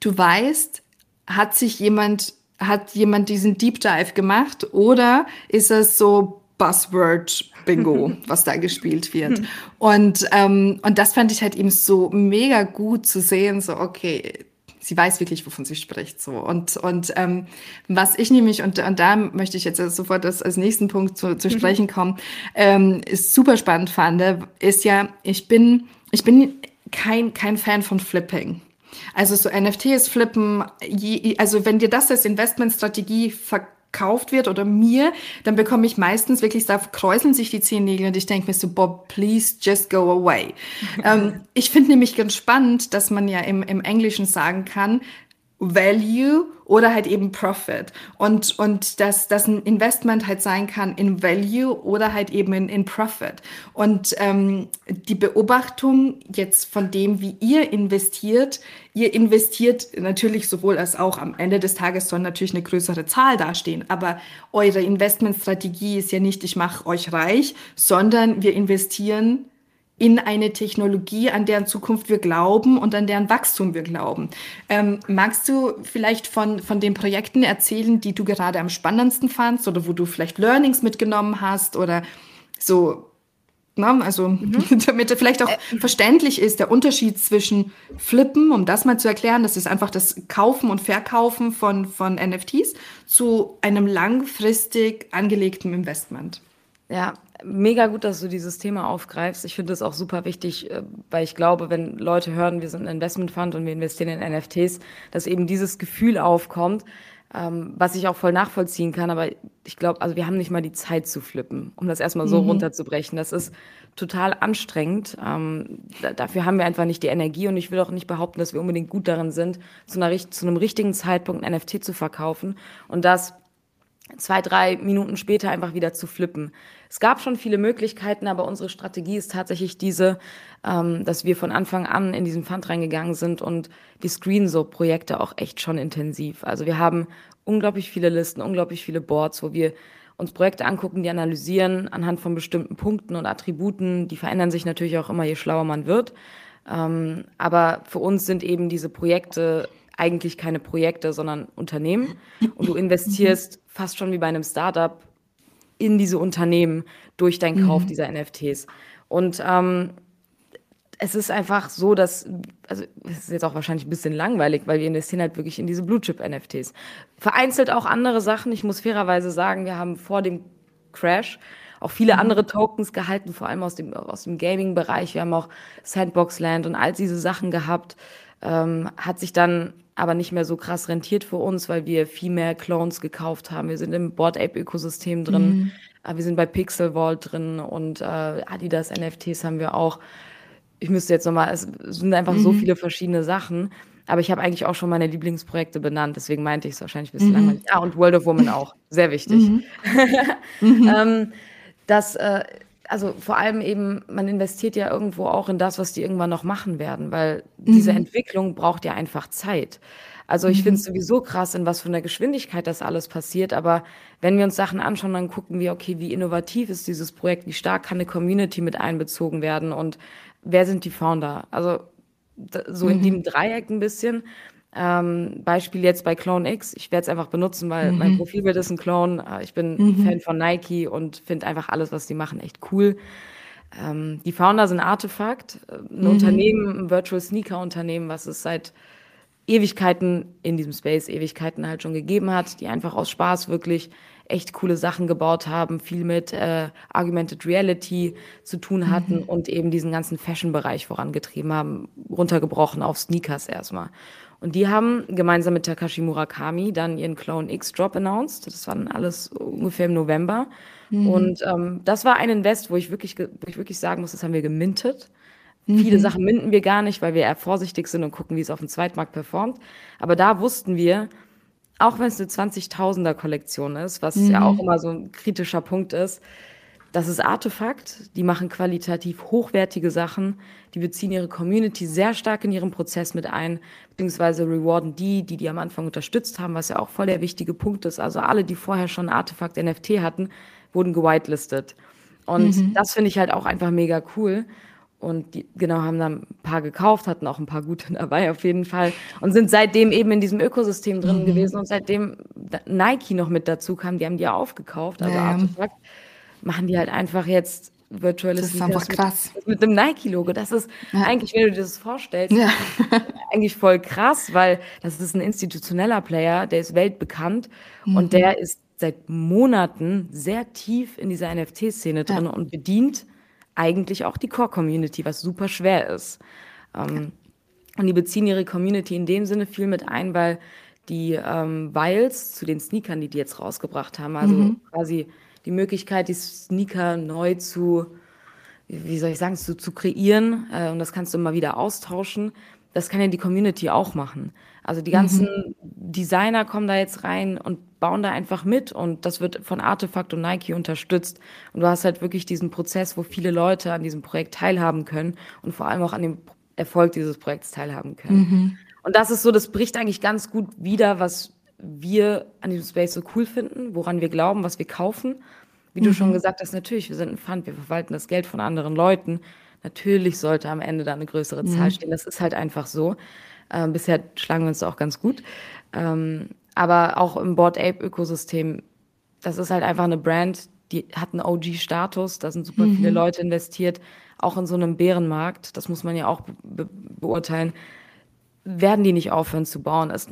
du weißt, hat sich jemand, hat jemand diesen Deep Dive gemacht oder ist es so Buzzword Bingo, was da gespielt wird. Und, ähm, und das fand ich halt eben so mega gut zu sehen, so, okay, sie weiß wirklich, wovon sie spricht. So. Und, und ähm, was ich nämlich, und, und da möchte ich jetzt sofort als, als nächsten Punkt zu, zu mhm. sprechen kommen, ähm, ist super spannend fand, ist ja, ich bin, ich bin kein, kein Fan von Flipping. Also so NFTs flippen, je, also wenn dir das als Investmentstrategie ver gekauft wird oder mir, dann bekomme ich meistens wirklich, da kräuseln sich die Zehennägel und ich denke mir so, Bob, please just go away. ähm, ich finde nämlich ganz spannend, dass man ja im, im Englischen sagen kann, Value oder halt eben Profit. Und, und dass das ein Investment halt sein kann in Value oder halt eben in, in Profit. Und ähm, die Beobachtung jetzt von dem, wie ihr investiert, ihr investiert natürlich sowohl als auch am Ende des Tages soll natürlich eine größere Zahl dastehen. Aber eure Investmentstrategie ist ja nicht, ich mache euch reich, sondern wir investieren in eine Technologie, an deren Zukunft wir glauben und an deren Wachstum wir glauben. Ähm, magst du vielleicht von, von den Projekten erzählen, die du gerade am spannendsten fandst oder wo du vielleicht Learnings mitgenommen hast oder so, na, also mhm. damit vielleicht auch äh, verständlich ist, der Unterschied zwischen Flippen, um das mal zu erklären, das ist einfach das Kaufen und Verkaufen von, von NFTs, zu einem langfristig angelegten Investment. Ja, mega gut, dass du dieses Thema aufgreifst. Ich finde es auch super wichtig, äh, weil ich glaube, wenn Leute hören, wir sind ein Investmentfund und wir investieren in NFTs, dass eben dieses Gefühl aufkommt, ähm, was ich auch voll nachvollziehen kann. Aber ich glaube, also wir haben nicht mal die Zeit zu flippen, um das erstmal so mhm. runterzubrechen. Das ist total anstrengend. Ähm, dafür haben wir einfach nicht die Energie und ich will auch nicht behaupten, dass wir unbedingt gut darin sind, zu, einer, zu einem richtigen Zeitpunkt ein NFT zu verkaufen und das zwei, drei Minuten später einfach wieder zu flippen. Es gab schon viele Möglichkeiten, aber unsere Strategie ist tatsächlich diese, ähm, dass wir von Anfang an in diesen Fund reingegangen sind und die screen so Projekte auch echt schon intensiv. Also wir haben unglaublich viele Listen, unglaublich viele Boards, wo wir uns Projekte angucken, die analysieren anhand von bestimmten Punkten und Attributen. Die verändern sich natürlich auch immer, je schlauer man wird. Ähm, aber für uns sind eben diese Projekte eigentlich keine Projekte, sondern Unternehmen. Und du investierst fast schon wie bei einem Startup in diese Unternehmen durch deinen Kauf mhm. dieser NFTs. Und ähm, es ist einfach so, dass, also es ist jetzt auch wahrscheinlich ein bisschen langweilig, weil wir investieren halt wirklich in diese Blue Chip NFTs. Vereinzelt auch andere Sachen. Ich muss fairerweise sagen, wir haben vor dem Crash auch viele mhm. andere Tokens gehalten, vor allem aus dem, aus dem Gaming-Bereich. Wir haben auch Sandbox Land und all diese Sachen gehabt. Ähm, hat sich dann aber nicht mehr so krass rentiert für uns, weil wir viel mehr Clones gekauft haben. Wir sind im Board Ape Ökosystem drin, mhm. Äh, wir sind bei Pixel Vault drin und äh, Adidas NFTs haben wir auch. Ich müsste jetzt nochmal, es sind einfach mhm. so viele verschiedene Sachen. Aber ich habe eigentlich auch schon meine Lieblingsprojekte benannt, deswegen meinte ich es wahrscheinlich ein bisschen mhm. langweilig. Ah, und World of Women auch, sehr wichtig. Mhm. mhm. ähm, das, äh, also vor allem eben, man investiert ja irgendwo auch in das, was die irgendwann noch machen werden, weil mhm. diese Entwicklung braucht ja einfach Zeit. Also ich mhm. finde es sowieso krass, in was für einer Geschwindigkeit das alles passiert. Aber wenn wir uns Sachen anschauen, dann gucken wir, okay, wie innovativ ist dieses Projekt, wie stark kann eine Community mit einbezogen werden und wer sind die Founder? Also so in mhm. dem Dreieck ein bisschen. Ähm, Beispiel jetzt bei Clone X. Ich werde es einfach benutzen, weil mhm. mein Profilbild ist ein Clone. Äh, ich bin mhm. Fan von Nike und finde einfach alles, was die machen, echt cool. Ähm, die Founder sind Artefakt, äh, ein mhm. Unternehmen, ein Virtual Sneaker Unternehmen, was es seit Ewigkeiten in diesem Space, Ewigkeiten halt schon gegeben hat, die einfach aus Spaß wirklich echt coole Sachen gebaut haben, viel mit äh, Augmented Reality zu tun hatten mhm. und eben diesen ganzen Fashion-Bereich vorangetrieben haben, runtergebrochen auf Sneakers erstmal. Und die haben gemeinsam mit Takashi Murakami dann ihren Clone X Drop announced. Das war dann alles ungefähr im November. Mhm. Und ähm, das war ein Invest, wo ich wirklich, wo ich wirklich sagen muss, das haben wir gemintet. Mhm. Viele Sachen minden wir gar nicht, weil wir eher vorsichtig sind und gucken, wie es auf dem Zweitmarkt performt. Aber da wussten wir, auch wenn es eine 20.000er Kollektion ist, was mhm. ja auch immer so ein kritischer Punkt ist, das ist Artefakt, die machen qualitativ hochwertige Sachen, die beziehen ihre Community sehr stark in ihren Prozess mit ein, beziehungsweise rewarden die, die die am Anfang unterstützt haben, was ja auch voll der wichtige Punkt ist. Also alle, die vorher schon Artefakt NFT hatten, wurden gewitelistet. Und mhm. das finde ich halt auch einfach mega cool. Und die, genau, haben dann ein paar gekauft, hatten auch ein paar gute dabei auf jeden Fall und sind seitdem eben in diesem Ökosystem drin mhm. gewesen. Und seitdem Nike noch mit dazu kam, die haben die ja aufgekauft, also ja. Artefakt machen die halt einfach jetzt virtuelles Das ist einfach krass. Mit, mit einem Nike-Logo. Das ist ja. eigentlich, wenn du dir das vorstellst, ja. eigentlich voll krass, weil das ist ein institutioneller Player, der ist weltbekannt mhm. und der ist seit Monaten sehr tief in dieser NFT-Szene drin ja. und bedient eigentlich auch die Core-Community, was super schwer ist. Ähm, und die beziehen ihre Community in dem Sinne viel mit ein, weil die ähm, Vials zu den Sneakern, die die jetzt rausgebracht haben, also mhm. quasi die Möglichkeit, die Sneaker neu zu, wie soll ich sagen, zu, zu kreieren. Äh, und das kannst du immer wieder austauschen. Das kann ja die Community auch machen. Also die ganzen mhm. Designer kommen da jetzt rein und bauen da einfach mit und das wird von Artefakt und Nike unterstützt. Und du hast halt wirklich diesen Prozess, wo viele Leute an diesem Projekt teilhaben können und vor allem auch an dem Erfolg dieses Projekts teilhaben können. Mhm. Und das ist so, das bricht eigentlich ganz gut wieder, was wir an diesem Space so cool finden, woran wir glauben, was wir kaufen. Wie mhm. du schon mhm. gesagt hast, natürlich, wir sind ein Fund, wir verwalten das Geld von anderen Leuten. Natürlich sollte am Ende da eine größere mhm. Zahl stehen. Das ist halt einfach so. Ähm, bisher schlagen wir uns da auch ganz gut. Ähm, aber auch im Board Ape Ökosystem, das ist halt einfach eine Brand, die hat einen OG-Status, da sind super mhm. viele Leute investiert, auch in so einem Bärenmarkt, das muss man ja auch be beurteilen, werden die nicht aufhören zu bauen. Es,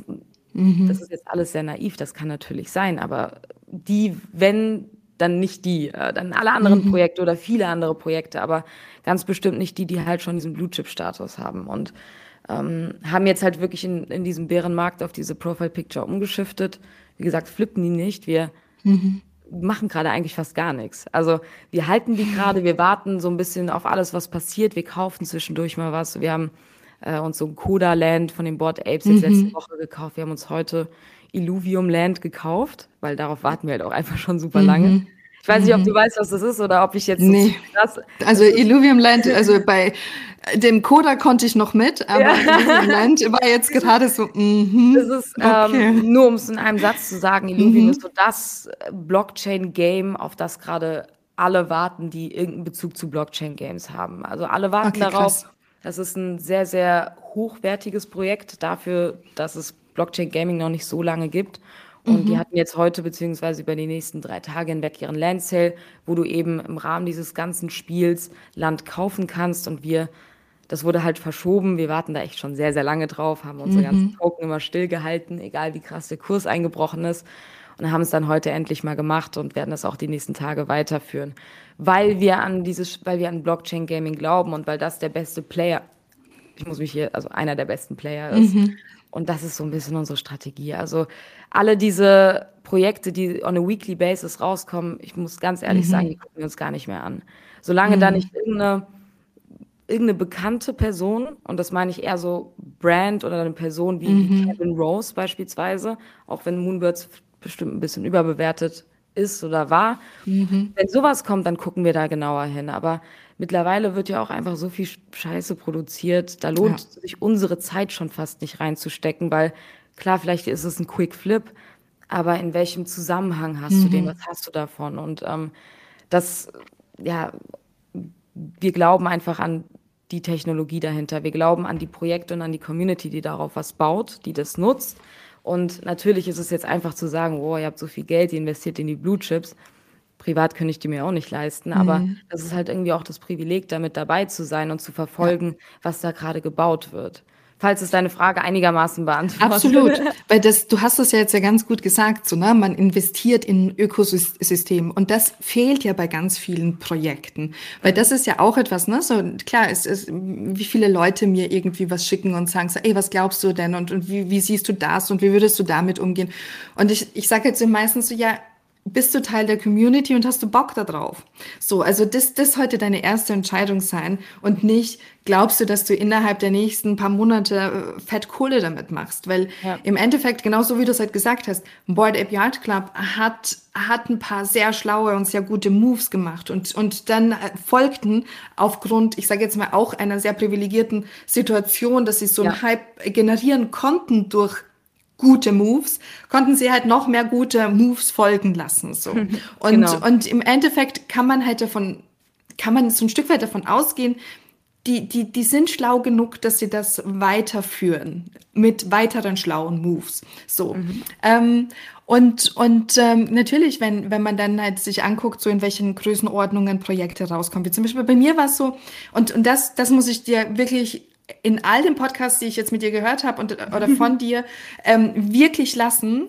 Mhm. Das ist jetzt alles sehr naiv, das kann natürlich sein, aber die, wenn, dann nicht die, äh, dann alle anderen mhm. Projekte oder viele andere Projekte, aber ganz bestimmt nicht die, die halt schon diesen Blue-Chip-Status haben und ähm, haben jetzt halt wirklich in, in diesem Bärenmarkt auf diese Profile-Picture umgeschiftet. Wie gesagt, flippen die nicht. Wir mhm. machen gerade eigentlich fast gar nichts. Also wir halten die gerade, wir warten so ein bisschen auf alles, was passiert. Wir kaufen zwischendurch mal was. Wir haben äh, uns so ein Coda Land von den Board Apes jetzt mhm. letzte Woche gekauft. Wir haben uns heute Illuvium Land gekauft, weil darauf warten wir halt auch einfach schon super mhm. lange. Ich weiß nicht, ob du mhm. weißt, was das ist oder ob ich jetzt nee. krass. Also Illuvium Land, also bei dem Coda konnte ich noch mit, aber ja. Illuvium Land war jetzt gerade so. Mm das ist okay. ähm, nur, um es in einem Satz zu sagen, Illuvium mhm. ist so das Blockchain-Game, auf das gerade alle warten, die irgendeinen Bezug zu Blockchain-Games haben. Also alle warten okay, darauf, krass. Das ist ein sehr, sehr hochwertiges Projekt dafür, dass es Blockchain Gaming noch nicht so lange gibt. Und mhm. die hatten jetzt heute beziehungsweise über die nächsten drei Tage hinweg ihren Land Sale, wo du eben im Rahmen dieses ganzen Spiels Land kaufen kannst. Und wir, das wurde halt verschoben. Wir warten da echt schon sehr, sehr lange drauf, haben unsere mhm. ganzen Token immer stillgehalten, egal wie krass der Kurs eingebrochen ist. Und haben es dann heute endlich mal gemacht und werden das auch die nächsten Tage weiterführen. Weil wir an dieses, weil wir an Blockchain Gaming glauben und weil das der beste Player, ich muss mich hier, also einer der besten Player ist. Mhm. Und das ist so ein bisschen unsere Strategie. Also alle diese Projekte, die on a weekly basis rauskommen, ich muss ganz ehrlich mhm. sagen, die gucken wir uns gar nicht mehr an. Solange mhm. da nicht irgendeine, irgendeine bekannte Person, und das meine ich eher so Brand oder eine Person wie mhm. Kevin Rose beispielsweise, auch wenn Moonbirds bestimmt ein bisschen überbewertet ist oder war. Mhm. Wenn sowas kommt, dann gucken wir da genauer hin. Aber mittlerweile wird ja auch einfach so viel Scheiße produziert. Da lohnt ja. sich unsere Zeit schon fast nicht reinzustecken, weil klar, vielleicht ist es ein Quick Flip, aber in welchem Zusammenhang hast mhm. du den? Mhm. Was hast du davon? Und ähm, das, ja, wir glauben einfach an die Technologie dahinter. Wir glauben an die Projekte und an die Community, die darauf was baut, die das nutzt. Und natürlich ist es jetzt einfach zu sagen, oh, ihr habt so viel Geld, ihr investiert in die Blue Chips privat könnte ich die mir auch nicht leisten, aber mhm. das ist halt irgendwie auch das Privileg, damit dabei zu sein und zu verfolgen, ja. was da gerade gebaut wird. Falls es deine Frage einigermaßen beantwortet. Absolut, weil das, du hast das ja jetzt ja ganz gut gesagt, so, ne? man investiert in Ökosystem und das fehlt ja bei ganz vielen Projekten, weil das ist ja auch etwas, ne, so klar, es ist, wie viele Leute mir irgendwie was schicken und sagen so, ey, was glaubst du denn und, und wie, wie siehst du das und wie würdest du damit umgehen? Und ich, ich sage jetzt meistens so, ja, bist du Teil der Community und hast du Bock darauf? So, also das, das sollte deine erste Entscheidung sein und nicht, glaubst du, dass du innerhalb der nächsten paar Monate äh, fett Kohle damit machst? Weil ja. im Endeffekt, genauso wie du es halt gesagt hast, Board Ape Yard Club hat, hat ein paar sehr schlaue und sehr gute Moves gemacht und, und dann äh, folgten aufgrund, ich sage jetzt mal auch einer sehr privilegierten Situation, dass sie so ja. einen Hype generieren konnten durch gute Moves, konnten sie halt noch mehr gute Moves folgen lassen. So. Und, genau. und im Endeffekt kann man halt davon, kann man so ein Stück weit davon ausgehen, die, die, die sind schlau genug, dass sie das weiterführen mit weiteren schlauen Moves. So. Mhm. Ähm, und und ähm, natürlich, wenn, wenn man dann halt sich anguckt, so in welchen Größenordnungen Projekte rauskommen. Wie zum Beispiel bei mir war es so, und, und das, das muss ich dir wirklich in all den Podcasts, die ich jetzt mit dir gehört habe und oder von dir, ähm, wirklich lassen.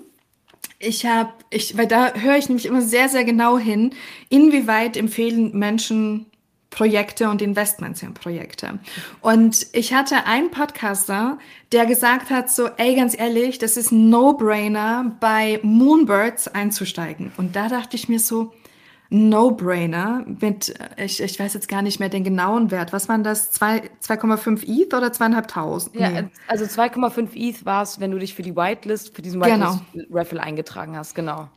Ich habe, ich, weil da höre ich nämlich immer sehr, sehr genau hin, inwieweit empfehlen Menschen Projekte und Investments in Projekte. Und ich hatte einen Podcaster, der gesagt hat so, ey, ganz ehrlich, das ist ein No-Brainer, bei Moonbirds einzusteigen. Und da dachte ich mir so, No-Brainer mit, ich, ich weiß jetzt gar nicht mehr den genauen Wert. Was waren das? 2,5 ETH oder 2.500? Ja, nee. also 2,5 ETH war es, wenn du dich für die Whitelist, für diesen Whitelist-Raffle genau. eingetragen hast, genau.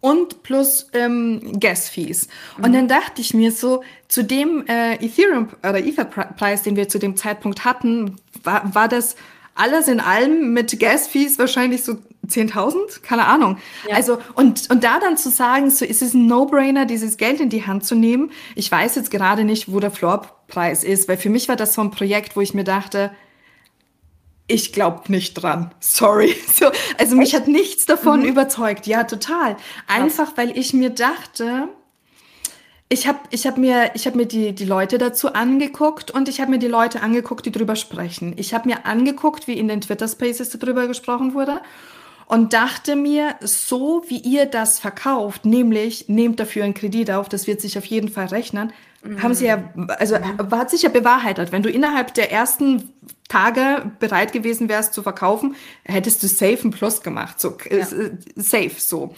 Und plus ähm, Gas-Fees. Mhm. Und dann dachte ich mir so, zu dem äh, Ethereum oder Ether-Preis, den wir zu dem Zeitpunkt hatten, war, war das alles in allem mit Gas-Fees wahrscheinlich so 10.000? Keine Ahnung. Ja. Also, und, und da dann zu sagen, so ist es ein No-Brainer, dieses Geld in die Hand zu nehmen. Ich weiß jetzt gerade nicht, wo der Floorpreis ist, weil für mich war das so ein Projekt, wo ich mir dachte, ich glaube nicht dran. Sorry. So, also mich hat nichts davon mhm. überzeugt. Ja, total. Einfach, weil ich mir dachte, ich habe ich hab mir, ich hab mir die, die Leute dazu angeguckt und ich habe mir die Leute angeguckt, die drüber sprechen. Ich habe mir angeguckt, wie in den Twitter Spaces darüber gesprochen wurde und dachte mir, so wie ihr das verkauft, nämlich nehmt dafür einen Kredit auf, das wird sich auf jeden Fall rechnen, mhm. haben sie ja, also hat sich ja bewahrheitet. Wenn du innerhalb der ersten Tage bereit gewesen wärst zu verkaufen, hättest du safe ein Plus gemacht, so ja. Äh, safe so.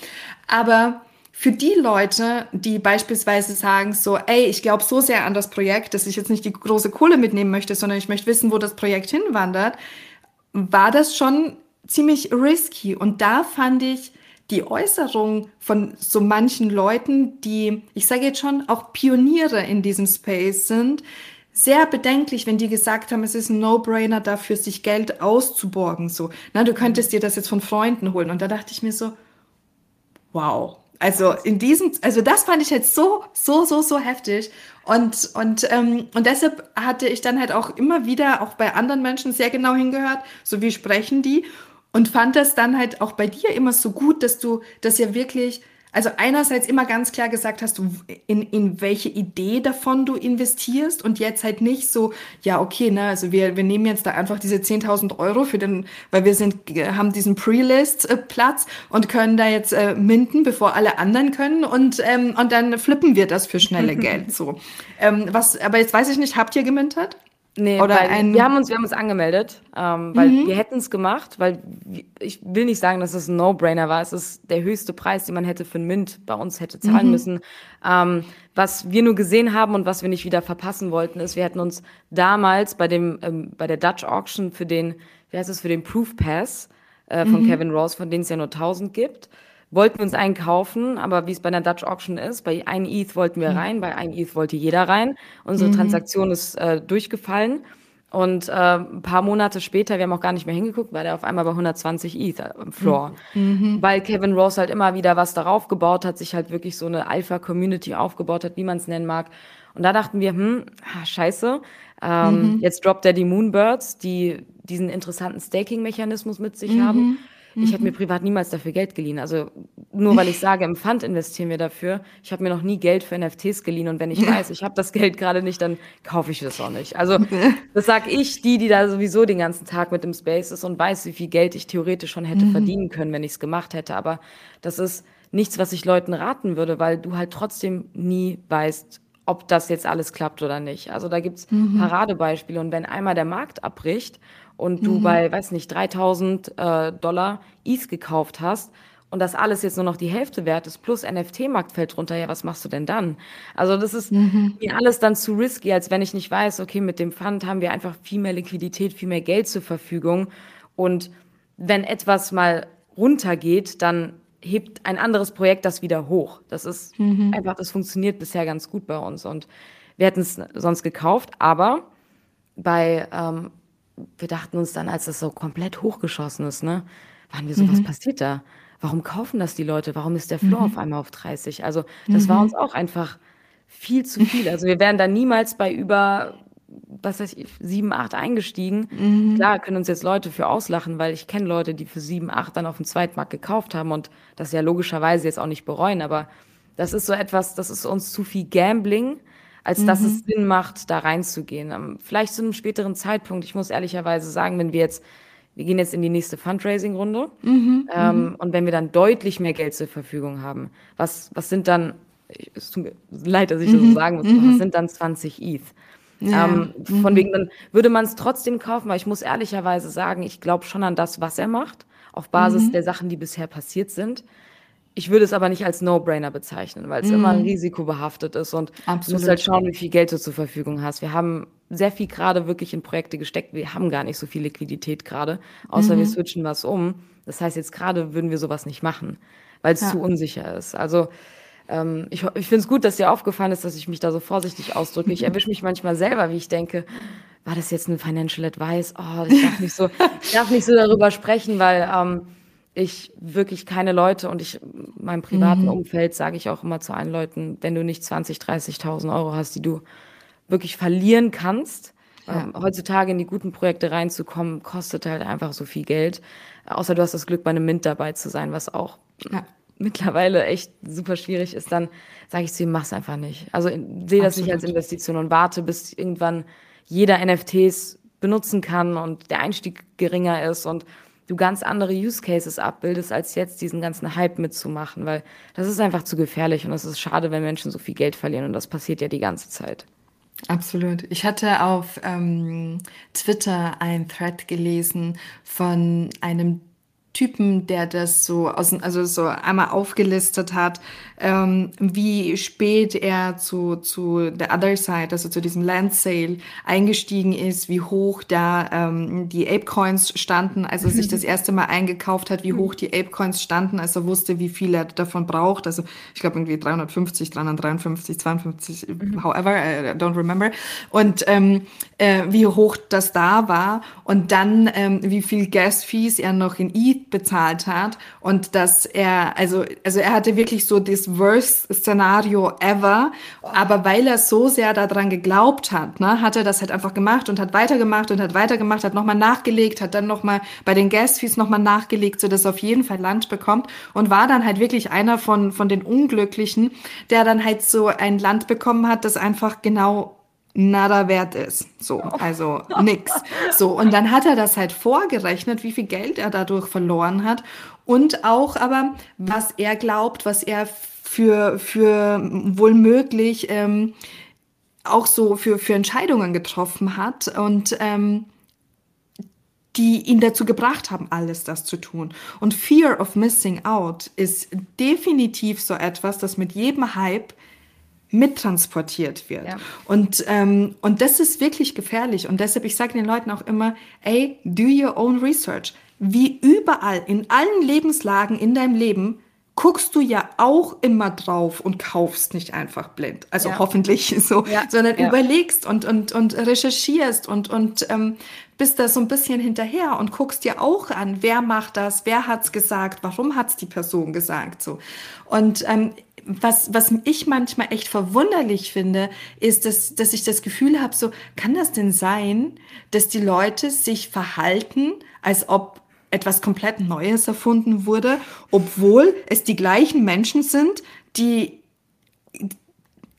Aber für die Leute, die beispielsweise sagen so, ey, ich glaube so sehr an das Projekt, dass ich jetzt nicht die große Kohle mitnehmen möchte, sondern ich möchte wissen, wo das Projekt hinwandert, war das schon ziemlich risky. Und da fand ich die Äußerung von so manchen Leuten, die, ich sage jetzt schon, auch Pioniere in diesem Space sind, sehr bedenklich, wenn die gesagt haben, es ist ein No-Brainer dafür, sich Geld auszuborgen. So, na, du könntest dir das jetzt von Freunden holen. Und da dachte ich mir so, wow, also in diesem, also das fand ich halt so, so, so, so heftig. Und, und, ähm, und deshalb hatte ich dann halt auch immer wieder, auch bei anderen Menschen, sehr genau hingehört, so wie sprechen die. Und fand das dann halt auch bei dir immer so gut, dass du das ja wirklich also einerseits immer ganz klar gesagt hast, in, in welche Idee davon du investierst und jetzt halt nicht so, ja, okay, ne, also wir, wir nehmen jetzt da einfach diese 10.000 Euro für den, weil wir sind, haben diesen Pre-List-Platz und können da jetzt äh, minden, bevor alle anderen können und, ähm, und dann flippen wir das für schnelle Geld, so. Ähm, was, aber jetzt weiß ich nicht, habt ihr gemintet? Nee, Oder ein wir haben uns, wir haben uns angemeldet, ähm, weil mhm. wir hätten es gemacht, weil ich will nicht sagen, dass es ein No-Brainer war. Es ist der höchste Preis, den man hätte für ein Mint bei uns hätte zahlen mhm. müssen. Ähm, was wir nur gesehen haben und was wir nicht wieder verpassen wollten, ist, wir hätten uns damals bei dem, ähm, bei der Dutch Auction für den, wie heißt es, für den Proof Pass äh, von mhm. Kevin Rose, von denen es ja nur 1000 gibt, wollten wir uns einen kaufen, aber wie es bei einer Dutch Auction ist, bei ein ETH wollten wir mhm. rein, bei ein ETH wollte jeder rein. Unsere mhm. Transaktion ist äh, durchgefallen. Und äh, ein paar Monate später, wir haben auch gar nicht mehr hingeguckt, war der auf einmal bei 120 ETH im Floor. Mhm. Weil Kevin Rose halt immer wieder was darauf gebaut hat, sich halt wirklich so eine Alpha-Community aufgebaut hat, wie man es nennen mag. Und da dachten wir, hm, ah, scheiße, ähm, mhm. jetzt droppt er die Moonbirds, die diesen interessanten Staking-Mechanismus mit sich mhm. haben. Ich habe mir mhm. privat niemals dafür Geld geliehen. Also nur weil ich sage, im Fund investieren wir dafür. Ich habe mir noch nie Geld für NFTs geliehen und wenn ich weiß, ich habe das Geld gerade nicht, dann kaufe ich das auch nicht. Also das sage ich, die, die da sowieso den ganzen Tag mit im Space ist und weiß, wie viel Geld ich theoretisch schon hätte mhm. verdienen können, wenn ich es gemacht hätte. Aber das ist nichts, was ich Leuten raten würde, weil du halt trotzdem nie weißt, ob das jetzt alles klappt oder nicht. Also da gibt's mhm. Paradebeispiele und wenn einmal der Markt abbricht und du mhm. bei, weiß nicht, 3000 äh, Dollar ETH gekauft hast und das alles jetzt nur noch die Hälfte wert ist, plus NFT-Markt fällt runter, ja, was machst du denn dann? Also das ist mhm. mir alles dann zu risky, als wenn ich nicht weiß, okay, mit dem Fund haben wir einfach viel mehr Liquidität, viel mehr Geld zur Verfügung und wenn etwas mal runtergeht, dann hebt ein anderes Projekt das wieder hoch. Das ist mhm. einfach, das funktioniert bisher ganz gut bei uns und wir hätten es sonst gekauft, aber bei ähm, wir dachten uns dann, als das so komplett hochgeschossen ist, ne, waren wir so, mhm. was passiert da? Warum kaufen das die Leute? Warum ist der Floor mhm. auf einmal auf 30? Also das mhm. war uns auch einfach viel zu viel. Also wir wären da niemals bei über, was weiß ich, 7, 8 eingestiegen. Mhm. Klar, können uns jetzt Leute für auslachen, weil ich kenne Leute, die für 7, 8 dann auf dem Zweitmarkt gekauft haben und das ja logischerweise jetzt auch nicht bereuen. Aber das ist so etwas, das ist uns zu viel Gambling als mhm. dass es mhm. Sinn macht, da reinzugehen. Ähm, vielleicht zu einem späteren Zeitpunkt. Ich muss ehrlicherweise sagen, wenn wir jetzt, wir gehen jetzt in die nächste Fundraising-Runde mhm. ähm, mhm. und wenn wir dann deutlich mehr Geld zur Verfügung haben, was, was sind dann, es tut mir leid, dass ich das so mhm. sagen muss, was sind dann 20 ETH? Ja. Ähm, von wegen, dann würde man es trotzdem kaufen, weil ich muss ehrlicherweise sagen, ich glaube schon an das, was er macht, auf Basis der Sachen, die bisher passiert sind. Ich würde es aber nicht als No-Brainer bezeichnen, weil es mm. immer ein Risiko behaftet ist und Absolut. du musst halt schauen, wie viel Geld du zur Verfügung hast. Wir haben sehr viel gerade wirklich in Projekte gesteckt. Wir haben gar nicht so viel Liquidität gerade, außer mhm. wir switchen was um. Das heißt, jetzt gerade würden wir sowas nicht machen, weil es ja. zu unsicher ist. Also ähm, ich, ich finde es gut, dass dir aufgefallen ist, dass ich mich da so vorsichtig ausdrücke. Ich erwische mich manchmal selber, wie ich denke, war das jetzt ein Financial Advice? Oh, ich darf nicht so, ich darf nicht so darüber sprechen, weil ähm, ich wirklich keine Leute und ich, meinem privaten mhm. Umfeld sage ich auch immer zu allen Leuten, wenn du nicht 20, 30.000 Euro hast, die du wirklich verlieren kannst, ja. ähm, heutzutage in die guten Projekte reinzukommen, kostet halt einfach so viel Geld. Außer du hast das Glück, bei einem Mint dabei zu sein, was auch ja. mittlerweile echt super schwierig ist, dann sage ich zu ihm, mach's einfach nicht. Also sehe das nicht als Investition und warte, bis irgendwann jeder NFTs benutzen kann und der Einstieg geringer ist und du ganz andere Use Cases abbildest, als jetzt diesen ganzen Hype mitzumachen, weil das ist einfach zu gefährlich und es ist schade, wenn Menschen so viel Geld verlieren und das passiert ja die ganze Zeit. Absolut. Ich hatte auf ähm, Twitter ein Thread gelesen von einem Typen, der das so aus, also so einmal aufgelistet hat, ähm, wie spät er zu, zu der Other Side, also zu diesem Land Sale eingestiegen ist, wie hoch da ähm, die Ape Coins standen, als er sich das erste Mal eingekauft hat, wie hoch die Ape Coins standen, als er wusste, wie viel er davon braucht. Also ich glaube irgendwie 350, 353, 52, however, I don't remember. Und ähm, äh, wie hoch das da war und dann ähm, wie viel Gas Fees er noch in ETH Bezahlt hat und dass er, also, also er hatte wirklich so das Worst-Szenario ever, aber weil er so sehr daran geglaubt hat, ne, hat er das halt einfach gemacht und hat weitergemacht und hat weitergemacht, hat nochmal nachgelegt, hat dann nochmal bei den Gas-Fees nochmal nachgelegt, so dass er auf jeden Fall Land bekommt und war dann halt wirklich einer von, von den Unglücklichen, der dann halt so ein Land bekommen hat, das einfach genau nada wert ist. So, also nix. So, und dann hat er das halt vorgerechnet, wie viel Geld er dadurch verloren hat und auch aber, was er glaubt, was er für, für wohl möglich ähm, auch so für, für Entscheidungen getroffen hat und ähm, die ihn dazu gebracht haben, alles das zu tun. Und Fear of Missing Out ist definitiv so etwas, das mit jedem Hype mittransportiert wird. Ja. Und, ähm, und das ist wirklich gefährlich. Und deshalb, ich sage den Leuten auch immer, ey, do your own research. Wie überall, in allen Lebenslagen in deinem Leben, guckst du ja auch immer drauf und kaufst nicht einfach blind. Also ja. hoffentlich so, ja. sondern ja. überlegst und, und, und recherchierst und, und ähm, bist da so ein bisschen hinterher und guckst dir auch an, wer macht das, wer hat's gesagt, warum hat's die Person gesagt, so. Und ähm, was, was ich manchmal echt verwunderlich finde, ist, dass, dass ich das Gefühl habe, so, kann das denn sein, dass die Leute sich verhalten, als ob etwas komplett Neues erfunden wurde, obwohl es die gleichen Menschen sind, die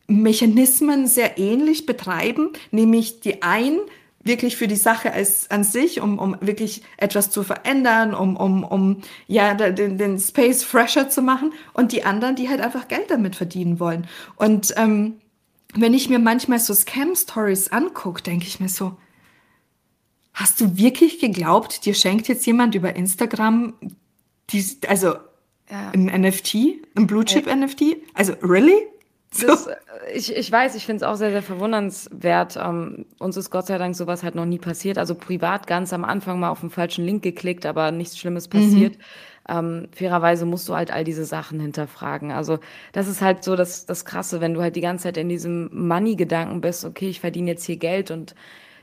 Mechanismen sehr ähnlich betreiben, nämlich die einen wirklich für die Sache als an sich, um, um wirklich etwas zu verändern, um, um, um ja, den, den Space fresher zu machen und die anderen, die halt einfach Geld damit verdienen wollen. Und ähm, wenn ich mir manchmal so Scam-Stories angucke, denke ich mir so, hast du wirklich geglaubt, dir schenkt jetzt jemand über Instagram die, also ja. ein NFT, ein Blue Chip NFT? Also really? So. Das, äh, ich, ich weiß, ich finde es auch sehr, sehr verwundernswert. Ähm, uns ist Gott sei Dank sowas halt noch nie passiert. Also privat ganz am Anfang mal auf den falschen Link geklickt, aber nichts Schlimmes passiert. Mhm. Ähm, fairerweise musst du halt all diese Sachen hinterfragen. Also das ist halt so das, das Krasse, wenn du halt die ganze Zeit in diesem Money-Gedanken bist, okay, ich verdiene jetzt hier Geld und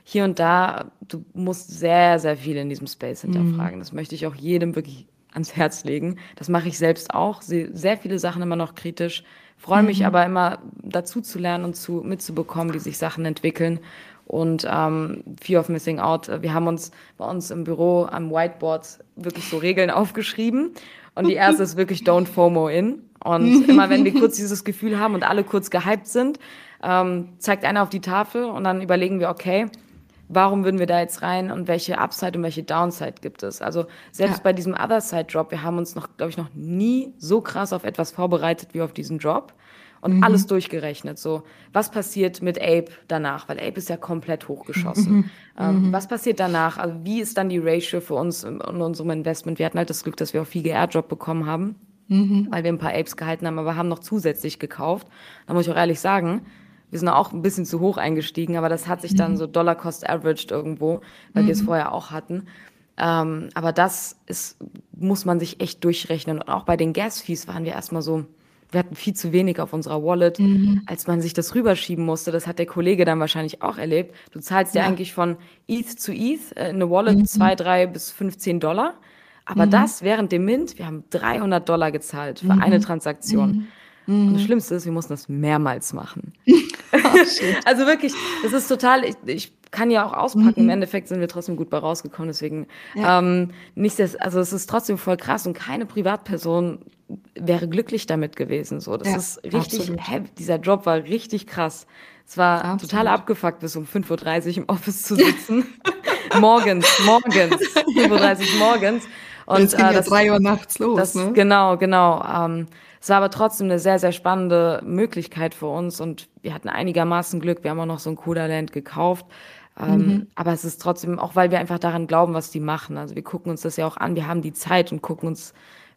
hier und da, du musst sehr, sehr viel in diesem Space mhm. hinterfragen. Mhm. Das möchte ich auch jedem wirklich ans Herz legen. Das mache ich selbst auch, sehe sehr viele Sachen immer noch kritisch freue mich mhm. aber immer dazu zu lernen und zu, mitzubekommen, wie sich Sachen entwickeln. Und ähm, Fear of Missing Out, äh, wir haben uns bei uns im Büro am Whiteboard wirklich so Regeln aufgeschrieben. Und die erste ist wirklich Don't FOMO in. Und immer wenn wir kurz dieses Gefühl haben und alle kurz gehypt sind, ähm, zeigt einer auf die Tafel und dann überlegen wir, okay, warum würden wir da jetzt rein und welche Upside und welche Downside gibt es. Also selbst ja. bei diesem Other Side Drop, wir haben uns noch, glaube ich, noch nie so krass auf etwas vorbereitet wie auf diesen Drop und mhm. alles durchgerechnet. So, was passiert mit Ape danach? Weil Ape ist ja komplett hochgeschossen. Mhm. Ähm, mhm. Was passiert danach? Also wie ist dann die Ratio für uns in, in unserem Investment? Wir hatten halt das Glück, dass wir auch viel Airdrop bekommen haben, mhm. weil wir ein paar Apes gehalten haben, aber haben noch zusätzlich gekauft. Da muss ich auch ehrlich sagen, wir sind auch ein bisschen zu hoch eingestiegen, aber das hat sich dann mhm. so Dollar Cost Averaged irgendwo, weil mhm. wir es vorher auch hatten. Ähm, aber das ist, muss man sich echt durchrechnen. Und auch bei den Gas Fees waren wir erstmal so, wir hatten viel zu wenig auf unserer Wallet, mhm. als man sich das rüberschieben musste. Das hat der Kollege dann wahrscheinlich auch erlebt. Du zahlst ja, ja eigentlich von ETH zu ETH äh, in eine Wallet mhm. 2, 3 bis 15 Dollar. Aber mhm. das während dem Mint, wir haben 300 Dollar gezahlt für eine mhm. Transaktion. Mhm. Mhm. Und das Schlimmste ist, wir mussten das mehrmals machen. oh, also wirklich, das ist total, ich, ich kann ja auch auspacken. Mhm. Im Endeffekt sind wir trotzdem gut bei rausgekommen. Deswegen ja. ähm, nicht das, also es ist trotzdem voll krass und keine Privatperson wäre glücklich damit gewesen. So, das ja, ist richtig, heavy. dieser Job war richtig krass. Es war absolut. total abgefuckt, bis um 5.30 Uhr im Office zu sitzen. morgens, morgens, 5.30 Uhr morgens. Und es ging äh, das, ja drei Uhr nachts los. Das, ne? Genau, genau. Ähm, es war aber trotzdem eine sehr, sehr spannende Möglichkeit für uns und wir hatten einigermaßen Glück. Wir haben auch noch so ein Cooler Land gekauft. Ähm, mhm. Aber es ist trotzdem, auch weil wir einfach daran glauben, was die machen. Also wir gucken uns das ja auch an, wir haben die Zeit und gucken uns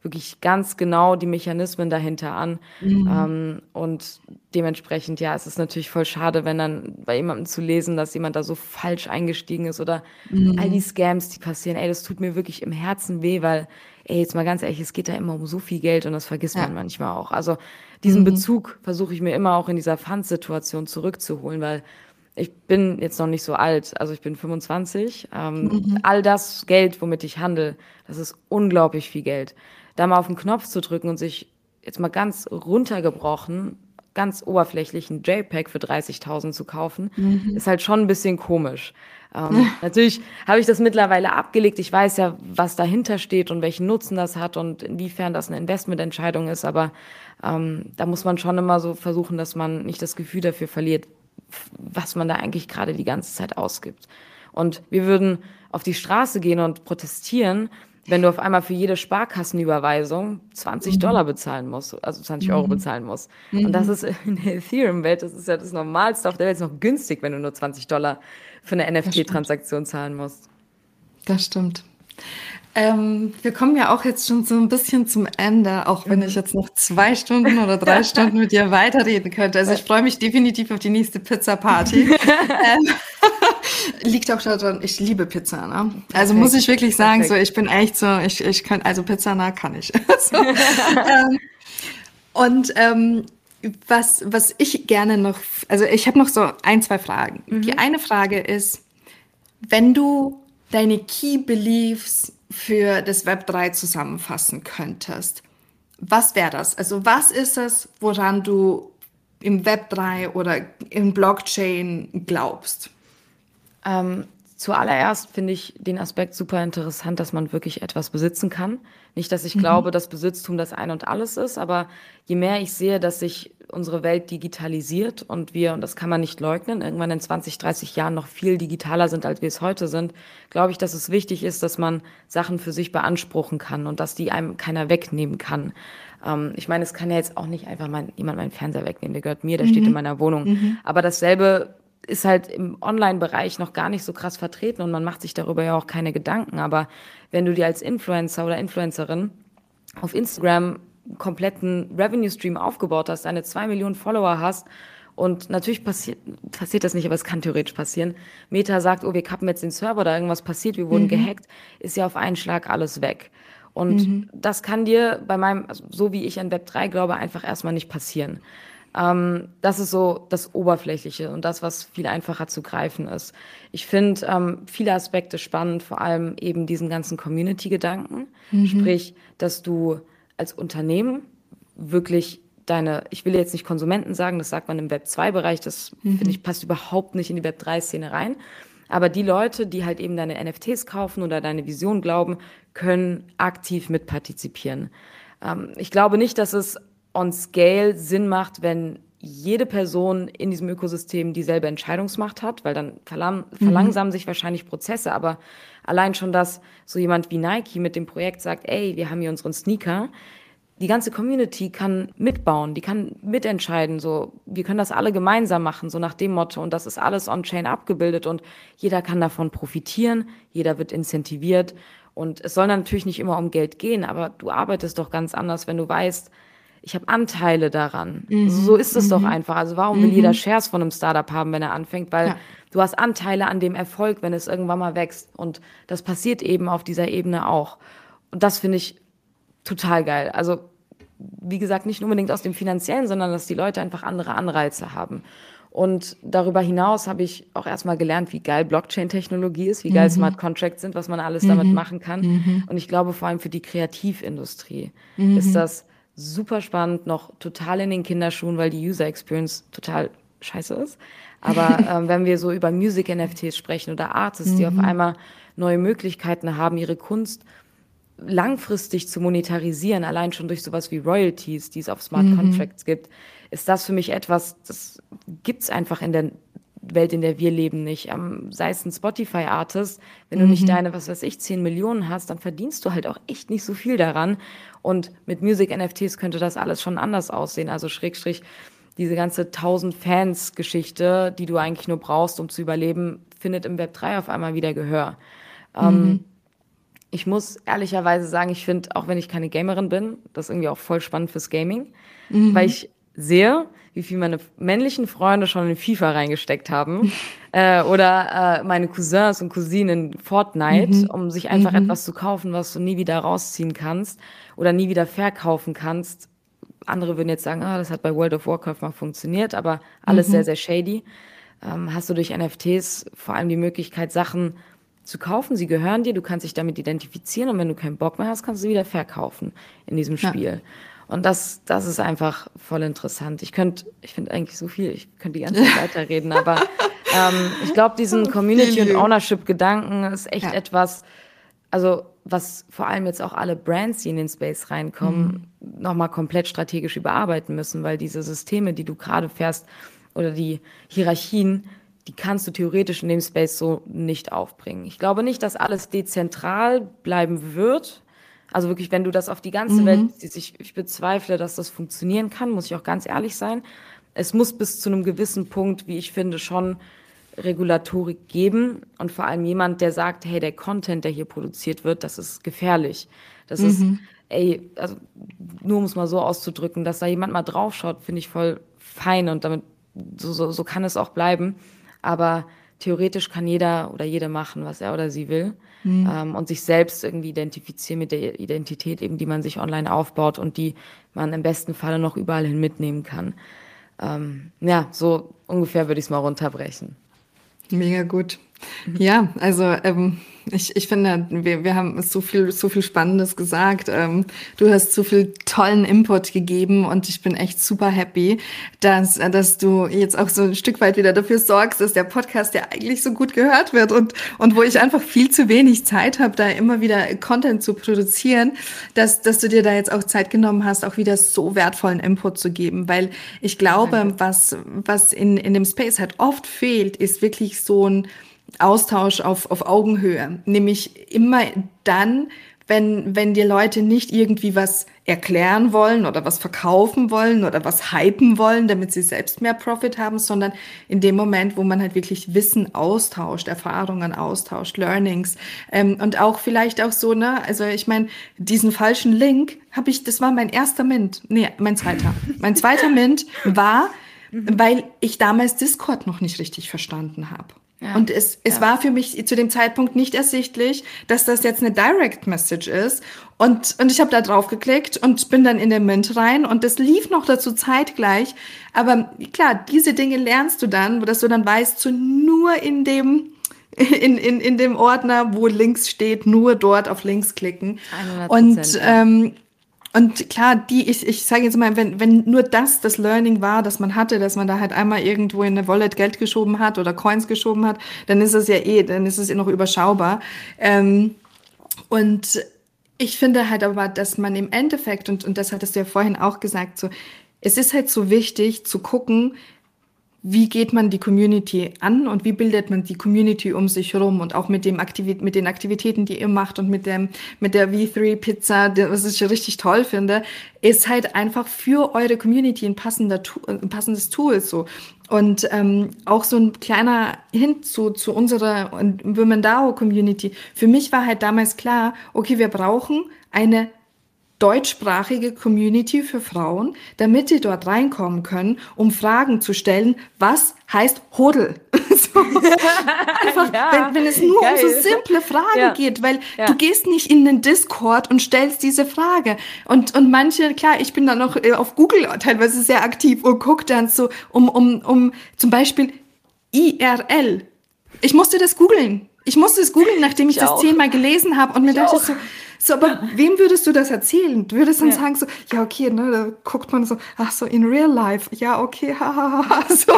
wirklich ganz genau die Mechanismen dahinter an. Mhm. Ähm, und dementsprechend, ja, es ist natürlich voll schade, wenn dann bei jemandem zu lesen, dass jemand da so falsch eingestiegen ist oder mhm. all die Scams, die passieren. Ey, das tut mir wirklich im Herzen weh, weil, ey, jetzt mal ganz ehrlich, es geht da immer um so viel Geld und das vergisst ja. man manchmal auch. Also diesen mhm. Bezug versuche ich mir immer auch in dieser Pfandsituation zurückzuholen, weil ich bin jetzt noch nicht so alt, also ich bin 25. Ähm, mhm. All das Geld, womit ich handle, das ist unglaublich viel Geld. Da mal auf den Knopf zu drücken und sich jetzt mal ganz runtergebrochen, ganz oberflächlich ein JPEG für 30.000 zu kaufen, mhm. ist halt schon ein bisschen komisch. Ähm, natürlich habe ich das mittlerweile abgelegt. Ich weiß ja, was dahinter steht und welchen Nutzen das hat und inwiefern das eine Investmententscheidung ist. Aber ähm, da muss man schon immer so versuchen, dass man nicht das Gefühl dafür verliert, was man da eigentlich gerade die ganze Zeit ausgibt. Und wir würden auf die Straße gehen und protestieren, wenn du auf einmal für jede Sparkassenüberweisung 20 mhm. Dollar bezahlen musst, also 20 Euro mhm. bezahlen musst. Mhm. Und das ist in der Ethereum-Welt, das ist ja das Normalste auf der Welt, ist noch günstig, wenn du nur 20 Dollar für eine NFT-Transaktion zahlen musst. Das stimmt. Ähm, wir kommen ja auch jetzt schon so ein bisschen zum Ende, auch wenn ich jetzt noch zwei Stunden oder drei Stunden mit dir weiterreden könnte. Also ich freue mich definitiv auf die nächste Pizza-Party. ähm, liegt auch daran, ich liebe Pizza. Ne? Also Perfekt. muss ich wirklich sagen, Perfekt. so ich bin echt so, ich, ich kann, also Pizza nah kann ich. so, ähm, und ähm, was, was ich gerne noch, also ich habe noch so ein, zwei Fragen. Mhm. Die eine Frage ist, wenn du deine Key Beliefs für das Web 3 zusammenfassen könntest, was wäre das? Also was ist es, woran du im Web 3 oder im Blockchain glaubst? Ähm, zuallererst finde ich den Aspekt super interessant, dass man wirklich etwas besitzen kann. Nicht, dass ich mhm. glaube, dass Besitztum das Ein und Alles ist, aber je mehr ich sehe, dass sich unsere Welt digitalisiert und wir, und das kann man nicht leugnen, irgendwann in 20, 30 Jahren noch viel digitaler sind, als wir es heute sind, glaube ich, dass es wichtig ist, dass man Sachen für sich beanspruchen kann und dass die einem keiner wegnehmen kann. Ähm, ich meine, es kann ja jetzt auch nicht einfach mein, jemand meinen Fernseher wegnehmen, der gehört mir, der mhm. steht in meiner Wohnung. Mhm. Aber dasselbe ist halt im Online-Bereich noch gar nicht so krass vertreten und man macht sich darüber ja auch keine Gedanken. Aber wenn du dir als Influencer oder Influencerin auf Instagram kompletten Revenue Stream aufgebaut hast, eine zwei Millionen Follower hast und natürlich passiert, passiert das nicht, aber es kann theoretisch passieren. Meta sagt, oh, wir kappen jetzt den Server, da irgendwas passiert, wir wurden mhm. gehackt, ist ja auf einen Schlag alles weg. Und mhm. das kann dir bei meinem, also so wie ich an Web 3 glaube, einfach erstmal nicht passieren. Ähm, das ist so das Oberflächliche und das, was viel einfacher zu greifen ist. Ich finde ähm, viele Aspekte spannend, vor allem eben diesen ganzen Community-Gedanken. Mhm. Sprich, dass du als Unternehmen wirklich deine, ich will jetzt nicht Konsumenten sagen, das sagt man im Web 2-Bereich, das mhm. finde ich passt überhaupt nicht in die Web 3-Szene rein. Aber die Leute, die halt eben deine NFTs kaufen oder deine Vision glauben, können aktiv mitpartizipieren. Ähm, ich glaube nicht, dass es on scale Sinn macht, wenn jede Person in diesem Ökosystem dieselbe Entscheidungsmacht hat, weil dann mhm. verlangsamen sich wahrscheinlich Prozesse. Aber allein schon, dass so jemand wie Nike mit dem Projekt sagt, ey, wir haben hier unseren Sneaker, die ganze Community kann mitbauen, die kann mitentscheiden, so, wir können das alle gemeinsam machen, so nach dem Motto. Und das ist alles on-chain abgebildet und jeder kann davon profitieren, jeder wird incentiviert. Und es soll natürlich nicht immer um Geld gehen, aber du arbeitest doch ganz anders, wenn du weißt, ich habe Anteile daran. Mhm. So ist es mhm. doch einfach. Also warum will mhm. jeder Shares von einem Startup haben, wenn er anfängt? Weil ja. du hast Anteile an dem Erfolg, wenn es irgendwann mal wächst. Und das passiert eben auf dieser Ebene auch. Und das finde ich total geil. Also wie gesagt, nicht unbedingt aus dem finanziellen, sondern dass die Leute einfach andere Anreize haben. Und darüber hinaus habe ich auch erstmal gelernt, wie geil Blockchain-Technologie ist, wie geil mhm. Smart Contracts sind, was man alles mhm. damit machen kann. Mhm. Und ich glaube, vor allem für die Kreativindustrie mhm. ist das super spannend, noch total in den Kinderschuhen, weil die User Experience total scheiße ist. Aber ähm, wenn wir so über Music-NFTs sprechen oder Artists, mhm. die auf mhm. einmal neue Möglichkeiten haben, ihre Kunst langfristig zu monetarisieren, allein schon durch sowas wie Royalties, die es auf Smart mhm. Contracts gibt, ist das für mich etwas, das gibt's einfach in der Welt, in der wir leben, nicht. Ähm, sei es ein Spotify-Artist, wenn du nicht mhm. deine, was weiß ich, 10 Millionen hast, dann verdienst du halt auch echt nicht so viel daran. Und mit Music-NFTs könnte das alles schon anders aussehen. Also Schrägstrich, diese ganze 1000 Fans-Geschichte, die du eigentlich nur brauchst, um zu überleben, findet im Web 3 auf einmal wieder Gehör. Ähm, mhm. Ähm, ich muss ehrlicherweise sagen, ich finde, auch wenn ich keine Gamerin bin, das irgendwie auch voll spannend fürs Gaming, mhm. weil ich sehe, wie viel meine männlichen Freunde schon in FIFA reingesteckt haben. äh, oder äh, meine Cousins und Cousinen in Fortnite, mhm. um sich einfach mhm. etwas zu kaufen, was du nie wieder rausziehen kannst oder nie wieder verkaufen kannst. Andere würden jetzt sagen, ah, das hat bei World of Warcraft mal funktioniert, aber alles mhm. sehr, sehr shady. ähm, hast du durch NFTs vor allem die Möglichkeit, Sachen zu kaufen. Sie gehören dir, du kannst dich damit identifizieren und wenn du keinen Bock mehr hast, kannst du sie wieder verkaufen in diesem Spiel. Ja. Und das, das ist einfach voll interessant. Ich könnte, ich finde eigentlich so viel, ich könnte die ganze Zeit weiterreden, aber ähm, ich glaube, diesen Community- und Ownership-Gedanken ist echt ja. etwas, also was vor allem jetzt auch alle Brands, die in den Space reinkommen, mhm. nochmal komplett strategisch überarbeiten müssen, weil diese Systeme, die du gerade fährst, oder die Hierarchien, die kannst du theoretisch in dem Space so nicht aufbringen. Ich glaube nicht, dass alles dezentral bleiben wird. Also wirklich, wenn du das auf die ganze mhm. Welt siehst, ich, ich bezweifle, dass das funktionieren kann, muss ich auch ganz ehrlich sein. Es muss bis zu einem gewissen Punkt, wie ich finde, schon Regulatorik geben und vor allem jemand, der sagt, hey, der Content, der hier produziert wird, das ist gefährlich. Das mhm. ist, ey, also nur um es mal so auszudrücken, dass da jemand mal draufschaut, finde ich voll fein und damit so, so, so kann es auch bleiben. Aber theoretisch kann jeder oder jede machen, was er oder sie will. Mhm. Ähm, und sich selbst irgendwie identifizieren mit der Identität, eben die man sich online aufbaut und die man im besten Falle noch überall hin mitnehmen kann. Ähm, ja, so ungefähr würde ich es mal runterbrechen. Mega gut. Ja, also ähm, ich, ich finde, wir, wir haben so viel, so viel Spannendes gesagt. Ähm, du hast so viel tollen Input gegeben und ich bin echt super happy, dass, dass du jetzt auch so ein Stück weit wieder dafür sorgst, dass der Podcast ja eigentlich so gut gehört wird und, und wo ich einfach viel zu wenig Zeit habe, da immer wieder Content zu produzieren, dass, dass du dir da jetzt auch Zeit genommen hast, auch wieder so wertvollen Input zu geben, weil ich glaube, was, was in, in dem Space halt oft fehlt, ist wirklich so ein Austausch auf, auf Augenhöhe. Nämlich immer dann, wenn, wenn dir Leute nicht irgendwie was erklären wollen oder was verkaufen wollen oder was hypen wollen, damit sie selbst mehr Profit haben, sondern in dem Moment, wo man halt wirklich Wissen austauscht, Erfahrungen austauscht, Learnings ähm, und auch vielleicht auch so, ne, also ich meine, diesen falschen Link habe ich, das war mein erster Mint, nee, mein zweiter. Mein zweiter Mint war, weil ich damals Discord noch nicht richtig verstanden habe. Ja, und es, es ja. war für mich zu dem Zeitpunkt nicht ersichtlich, dass das jetzt eine Direct Message ist. Und, und ich habe da drauf geklickt und bin dann in den Mint rein und das lief noch dazu zeitgleich. Aber klar, diese Dinge lernst du dann, dass du dann weißt, so nur in dem, in, in, in dem Ordner, wo links steht, nur dort auf links klicken. Und ähm, und klar, die, ich, ich sage jetzt mal, wenn, wenn nur das das Learning war, das man hatte, dass man da halt einmal irgendwo in eine Wallet Geld geschoben hat oder Coins geschoben hat, dann ist es ja eh, dann ist es eh noch überschaubar. Ähm, und ich finde halt aber, dass man im Endeffekt, und, und das hattest du ja vorhin auch gesagt, so, es ist halt so wichtig zu gucken, wie geht man die Community an und wie bildet man die Community um sich herum und auch mit dem Aktivit mit den Aktivitäten, die ihr macht und mit dem mit der V3 Pizza, was ich richtig toll finde, ist halt einfach für eure Community ein passender ein passendes Tool so und ähm, auch so ein kleiner Hint zu, zu unserer Women DAO Community. Für mich war halt damals klar, okay, wir brauchen eine deutschsprachige Community für Frauen, damit sie dort reinkommen können, um Fragen zu stellen, was heißt Hodel? so, einfach, ja, wenn, wenn, es nur geil. um so simple Fragen ja. geht, weil ja. du gehst nicht in den Discord und stellst diese Frage. Und, und manche, klar, ich bin dann noch äh, auf Google teilweise sehr aktiv und gucke dann so um, um, um zum Beispiel IRL. Ich musste das googeln. Ich musste es googeln, nachdem ich, ich das zehnmal gelesen habe und mir ich dachte auch. so, so, aber wem würdest du das erzählen? Du würdest dann ja. sagen so, ja, okay, ne, da guckt man so, ach so, in real life, ja, okay, hahaha, so.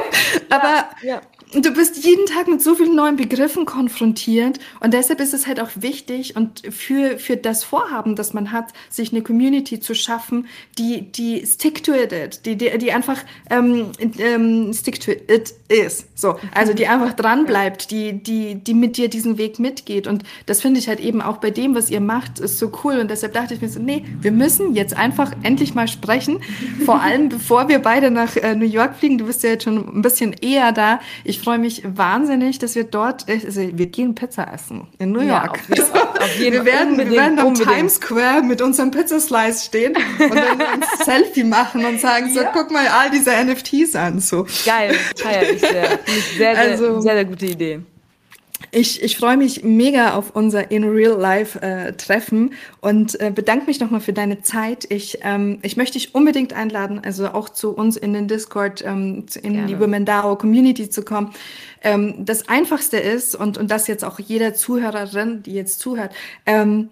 Aber ja du bist jeden Tag mit so vielen neuen Begriffen konfrontiert und deshalb ist es halt auch wichtig und für, für das Vorhaben, das man hat, sich eine Community zu schaffen, die, die stick to it, die, die, die einfach ähm, ähm, stick to it ist. So, also die einfach dran bleibt, die, die, die mit dir diesen Weg mitgeht und das finde ich halt eben auch bei dem, was ihr macht, ist so cool und deshalb dachte ich mir so, nee, wir müssen jetzt einfach endlich mal sprechen, vor allem bevor wir beide nach äh, New York fliegen, du bist ja jetzt schon ein bisschen eher da. Ich freue mich wahnsinnig, dass wir dort, also wir gehen Pizza essen in New York. Ja, auf, auf jeden wir werden, wir werden am Times Square mit unserem Pizzaslice stehen und dann ein Selfie machen und sagen so, ja. guck mal all diese NFTs an. So. Geil, feier ich sehr. sehr, sehr, also, sehr, sehr gute Idee. Ich, ich freue mich mega auf unser In Real Life äh, Treffen und äh, bedanke mich nochmal für deine Zeit. Ich, ähm, ich möchte dich unbedingt einladen, also auch zu uns in den Discord, ähm, in Gerne. die Women DAO Community zu kommen. Ähm, das Einfachste ist, und, und das jetzt auch jeder Zuhörerin, die jetzt zuhört, ähm,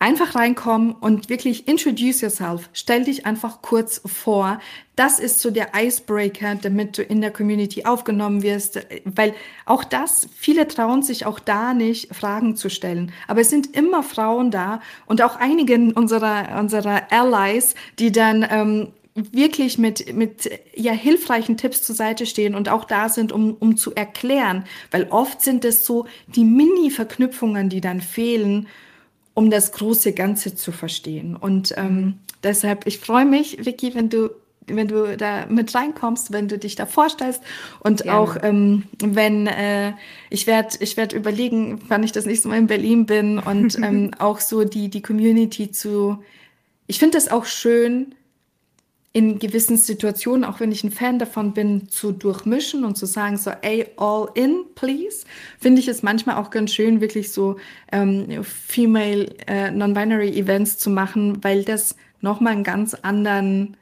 Einfach reinkommen und wirklich introduce yourself. Stell dich einfach kurz vor. Das ist so der Icebreaker, damit du in der Community aufgenommen wirst. Weil auch das, viele trauen sich auch da nicht, Fragen zu stellen. Aber es sind immer Frauen da und auch einige unserer, unserer Allies, die dann ähm, wirklich mit, mit ja, hilfreichen Tipps zur Seite stehen und auch da sind, um, um zu erklären. Weil oft sind es so die Mini-Verknüpfungen, die dann fehlen um das große Ganze zu verstehen. Und ähm, deshalb, ich freue mich, Vicky, wenn du wenn du da mit reinkommst, wenn du dich da vorstellst und Gerne. auch ähm, wenn äh, ich werde ich werde überlegen, wann ich das nächste Mal in Berlin bin und ähm, auch so die die Community zu ich finde es auch schön in gewissen Situationen, auch wenn ich ein Fan davon bin, zu durchmischen und zu sagen, so, ey, all in, please, finde ich es manchmal auch ganz schön, wirklich so ähm, Female äh, Non-Binary Events zu machen, weil das nochmal einen ganz anderen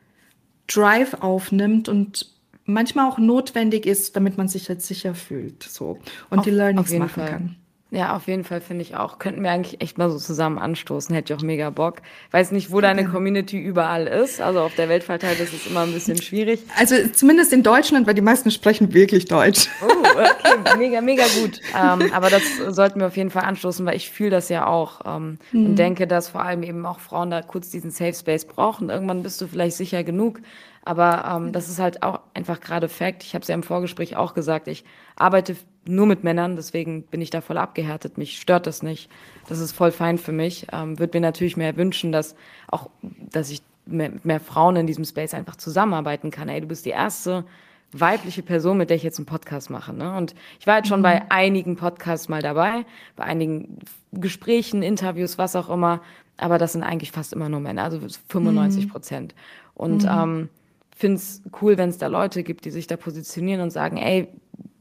Drive aufnimmt und manchmal auch notwendig ist, damit man sich jetzt sicher fühlt so und auf, die Learnings machen Fall. kann. Ja, auf jeden Fall finde ich auch. Könnten wir eigentlich echt mal so zusammen anstoßen. Hätte ich auch mega Bock. Weiß nicht, wo deine Community überall ist. Also auf der Welt verteilt ist es immer ein bisschen schwierig. Also zumindest in Deutschland, weil die meisten sprechen wirklich Deutsch. Oh, okay. Mega, mega gut. Ähm, aber das sollten wir auf jeden Fall anstoßen, weil ich fühle das ja auch. Ähm, mhm. Und denke, dass vor allem eben auch Frauen da kurz diesen Safe Space brauchen. Irgendwann bist du vielleicht sicher genug. Aber ähm, das ist halt auch einfach gerade Fakt. Ich habe es ja im Vorgespräch auch gesagt. Ich arbeite nur mit Männern, deswegen bin ich da voll abgehärtet. Mich stört das nicht. Das ist voll fein für mich. Ähm, Würde mir natürlich mehr wünschen, dass auch, dass ich mehr, mit mehr Frauen in diesem Space einfach zusammenarbeiten kann. Ey, du bist die erste weibliche Person, mit der ich jetzt einen Podcast mache. Ne? Und ich war jetzt schon mhm. bei einigen Podcasts mal dabei, bei einigen Gesprächen, Interviews, was auch immer. Aber das sind eigentlich fast immer nur Männer, also 95 Prozent. Mhm. Und mhm. ähm, finde es cool, wenn es da Leute gibt, die sich da positionieren und sagen, ey,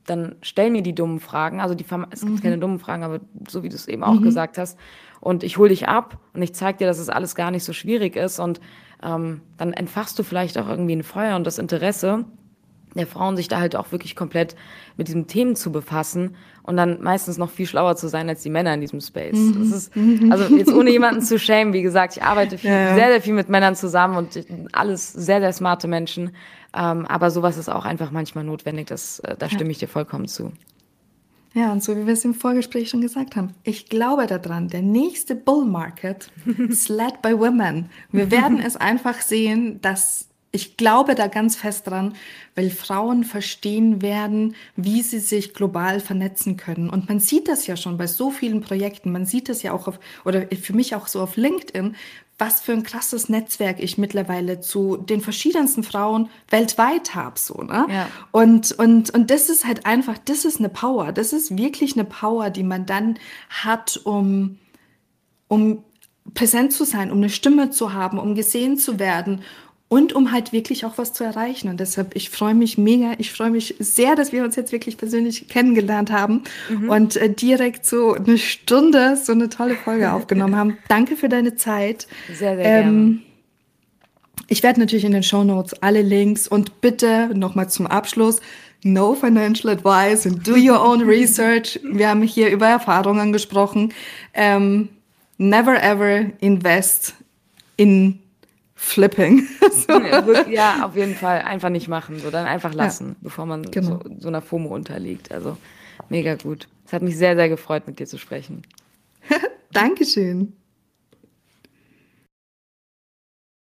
dann stell mir die dummen Fragen. Also die, es gibt mhm. keine dummen Fragen, aber so wie du es eben auch mhm. gesagt hast. Und ich hole dich ab und ich zeige dir, dass es alles gar nicht so schwierig ist. Und ähm, dann entfachst du vielleicht auch irgendwie ein Feuer und das Interesse der Frauen, sich da halt auch wirklich komplett mit diesen Themen zu befassen und dann meistens noch viel schlauer zu sein als die Männer in diesem Space. Mhm. Das ist, also jetzt ohne jemanden zu schämen, wie gesagt, ich arbeite viel, ja, ja. sehr, sehr viel mit Männern zusammen und alles sehr, sehr smarte Menschen. Ähm, aber sowas ist auch einfach manchmal notwendig, das, äh, da stimme ich dir vollkommen zu. Ja, und so wie wir es im Vorgespräch schon gesagt haben, ich glaube daran, der nächste Bull Market ist led by women. Wir werden es einfach sehen, dass ich glaube da ganz fest dran, weil Frauen verstehen werden, wie sie sich global vernetzen können. Und man sieht das ja schon bei so vielen Projekten. Man sieht das ja auch auf, oder für mich auch so auf LinkedIn, was für ein krasses Netzwerk ich mittlerweile zu den verschiedensten Frauen weltweit habe, so, ne? Ja. Und, und, und das ist halt einfach, das ist eine Power. Das ist wirklich eine Power, die man dann hat, um, um präsent zu sein, um eine Stimme zu haben, um gesehen zu werden und um halt wirklich auch was zu erreichen. Und deshalb, ich freue mich mega, ich freue mich sehr, dass wir uns jetzt wirklich persönlich kennengelernt haben mhm. und äh, direkt so eine Stunde so eine tolle Folge aufgenommen haben. Danke für deine Zeit. Sehr, sehr ähm, gerne. Ich werde natürlich in den Show Notes alle Links und bitte nochmal zum Abschluss. No financial advice and do your own research. Wir haben hier über Erfahrungen gesprochen. Ähm, never ever invest in Flipping. so. Ja, auf jeden Fall einfach nicht machen, so dann einfach lassen, ja, bevor man genau. so, so einer FOMO unterliegt. Also mega gut. Es hat mich sehr, sehr gefreut, mit dir zu sprechen. Dankeschön.